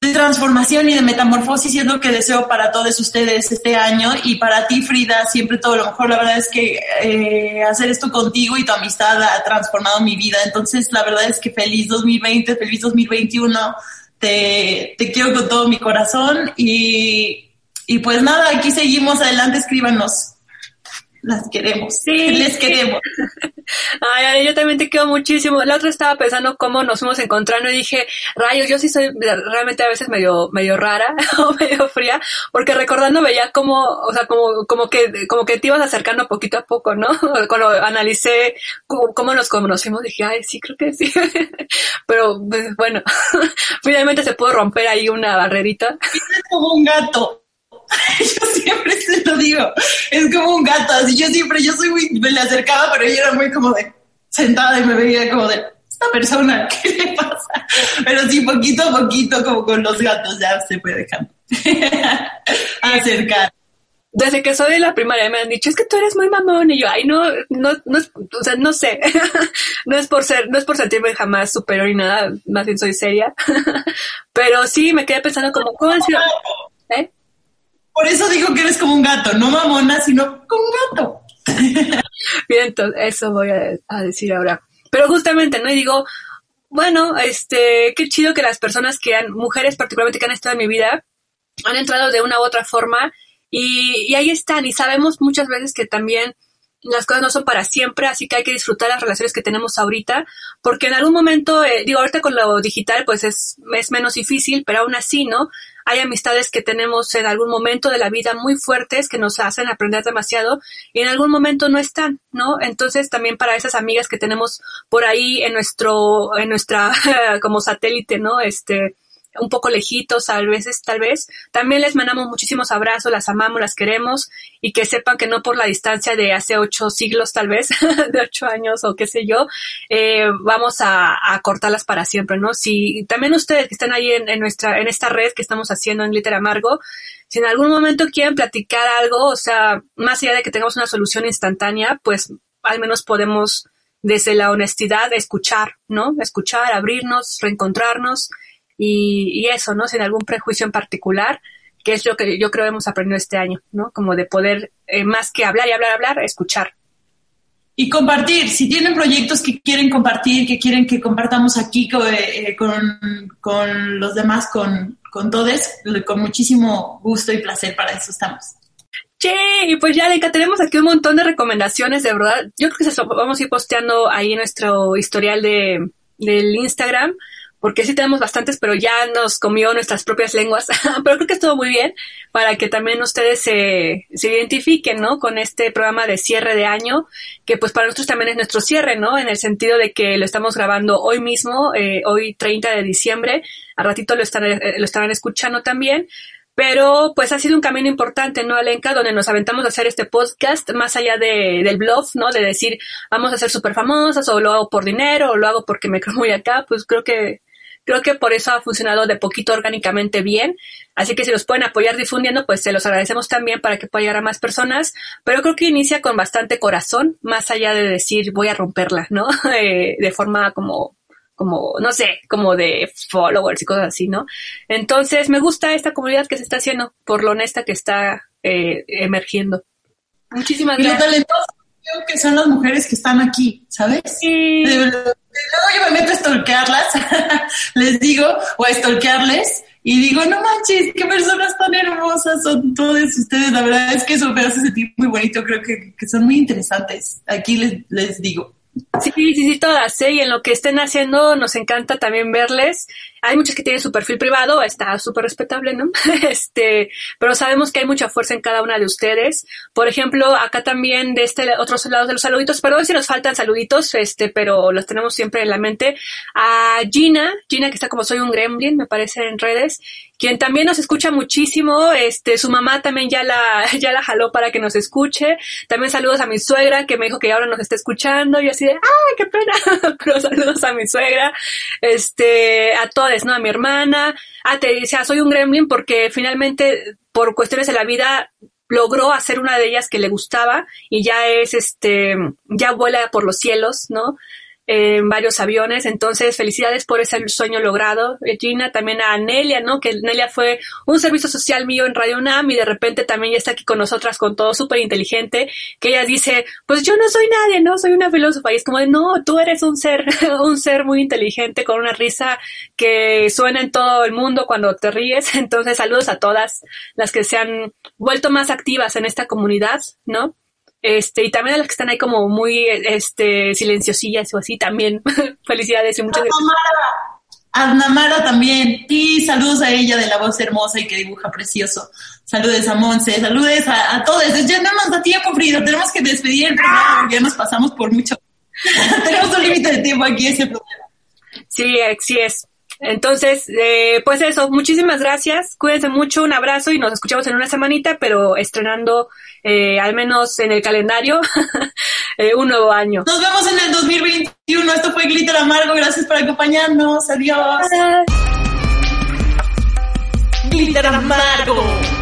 de transformación y de metamorfosis y es lo que deseo para todos ustedes este año y para ti Frida siempre todo lo mejor. La verdad es que eh, hacer esto contigo y tu amistad ha transformado mi vida. Entonces la verdad es que feliz 2020 feliz 2021 te, te quiero con todo mi corazón y, y pues nada aquí seguimos. Adelante escríbanos las queremos. Sí. Les queremos. Ay, yo también te quiero muchísimo. La otra estaba pensando cómo nos fuimos encontrando y dije, rayos, yo sí soy realmente a veces medio, medio rara o medio fría, porque recordando veía como, o sea, como, como que, como que te ibas acercando poquito a poco, ¿no? Cuando analicé cómo, nos conocimos, dije, ay, sí, creo que sí. Pero, pues, bueno, finalmente se pudo romper ahí una barrerita. Es como un gato. yo siempre se lo digo, es como un gato, así yo siempre, yo soy muy, me le acercaba, pero ella era muy como de sentada y me veía como de, esta persona, ¿qué le pasa? Pero sí, poquito a poquito, como con los gatos, ya se puede dejar acercar. Desde que soy de la primaria me han dicho, es que tú eres muy mamón, y yo, ay, no, no, no, o sea, no sé, no es por ser, no es por sentirme jamás superior y nada, más bien soy seria, pero sí me quedé pensando como, ¿cómo han sido? ¿Eh? Por eso digo que eres como un gato, no mamona, sino como un gato. Bien, entonces, eso voy a, decir ahora. Pero justamente, ¿no? Y digo, bueno, este, qué chido que las personas que han, mujeres particularmente que han estado en mi vida, han entrado de una u otra forma y, ahí están. Y sabemos muchas veces que también las cosas no son para siempre, así que hay que disfrutar las relaciones que tenemos ahorita, porque en algún momento, eh, digo, ahorita con lo digital, pues es, es menos difícil, pero aún así, ¿no? Hay amistades que tenemos en algún momento de la vida muy fuertes que nos hacen aprender demasiado y en algún momento no están, ¿no? Entonces también para esas amigas que tenemos por ahí en nuestro, en nuestra, como satélite, ¿no? Este, un poco lejitos a veces, tal vez. También les mandamos muchísimos abrazos, las amamos, las queremos y que sepan que no por la distancia de hace ocho siglos, tal vez, de ocho años o qué sé yo, eh, vamos a, cortarlas para siempre, ¿no? Si también ustedes que están ahí en, en, nuestra, en esta red que estamos haciendo en Glitter Amargo, si en algún momento quieren platicar algo, o sea, más allá de que tengamos una solución instantánea, pues al menos podemos desde la honestidad escuchar, ¿no? Escuchar, abrirnos, reencontrarnos y, y, eso, ¿no? Sin algún prejuicio en particular, que es lo que yo creo hemos aprendido este año, ¿no? Como de poder, eh, más que hablar y hablar, hablar, escuchar. Y compartir, si tienen proyectos que quieren compartir, que quieren que compartamos aquí con, eh, con, con los demás, con, con todos, con muchísimo gusto y placer, para eso estamos. Sí, y pues ya, Leica, tenemos aquí un montón de recomendaciones, de verdad. Yo creo que se vamos a ir posteando ahí en nuestro historial de, del Instagram porque sí tenemos bastantes, pero ya nos comió nuestras propias lenguas, pero creo que estuvo muy bien para que también ustedes se, se identifiquen, ¿no? Con este programa de cierre de año, que pues para nosotros también es nuestro cierre, ¿no? En el sentido de que lo estamos grabando hoy mismo, eh, hoy 30 de diciembre, a ratito lo, están, eh, lo estarán escuchando también, pero pues ha sido un camino importante, ¿no, Alenka? Donde nos aventamos a hacer este podcast, más allá de, del bluff, ¿no? De decir, vamos a ser súper famosas, o lo hago por dinero, o lo hago porque me creo muy acá, pues creo que Creo que por eso ha funcionado de poquito orgánicamente bien. Así que si los pueden apoyar difundiendo, pues se los agradecemos también para que pueda llegar a más personas. Pero creo que inicia con bastante corazón, más allá de decir voy a romperla, ¿no? Eh, de forma como como, no sé, como de followers y cosas así, ¿no? Entonces, me gusta esta comunidad que se está haciendo, por lo honesta que está eh, emergiendo. Muchísimas gracias que son las mujeres que están aquí, ¿sabes? Sí. Luego yo me meto a stalkearlas, les digo, o a stalkearles, y digo, no manches, qué personas tan hermosas son todos ustedes. La verdad es que eso me hace sentir muy bonito, creo que, que son muy interesantes. Aquí les, les digo. Sí, sí, sí, todas, ¿eh? Y en lo que estén haciendo nos encanta también verles. Hay muchas que tienen su perfil privado, está súper respetable, ¿no? este, pero sabemos que hay mucha fuerza en cada una de ustedes. Por ejemplo, acá también de este otros lados de los saluditos, perdón si nos faltan saluditos, este, pero los tenemos siempre en la mente. A Gina, Gina que está como soy un gremlin, me parece en redes, quien también nos escucha muchísimo, este, su mamá también ya la, ya la jaló para que nos escuche. También saludos a mi suegra, que me dijo que ahora nos está escuchando, y así de, ¡ay, qué pena! Pero saludos a mi suegra, este, a todos, ¿no? A mi hermana. Ah, te decía, soy un gremlin porque finalmente, por cuestiones de la vida, logró hacer una de ellas que le gustaba y ya es este, ya vuela por los cielos, ¿no? En varios aviones. Entonces, felicidades por ese sueño logrado, eh, Gina. También a Nelia, ¿no? Que Nelia fue un servicio social mío en Radio UNAM y de repente también ya está aquí con nosotras con todo súper inteligente, que ella dice, pues yo no soy nadie, ¿no? Soy una filósofa. Y es como de, no, tú eres un ser, un ser muy inteligente con una risa que suena en todo el mundo cuando te ríes. Entonces, saludos a todas las que se han vuelto más activas en esta comunidad, ¿no? Este, y también a las que están ahí como muy este, silenciosillas o así también. Felicidades y muchas gracias. Namara también. Y saludos a ella de la voz hermosa y que dibuja precioso. Saludos a Monse, saludos a, a todos. Ya no nos da tiempo, Frida. Tenemos que despedir el programa ya nos pasamos por mucho. Tenemos un límite de tiempo aquí, ese problema. Sí, sí es. Entonces, eh, pues eso, muchísimas gracias, cuídense mucho, un abrazo y nos escuchamos en una semanita, pero estrenando eh, al menos en el calendario eh, un nuevo año. Nos vemos en el 2021, esto fue Glitter Amargo, gracias por acompañarnos, adiós. Glitter Amargo.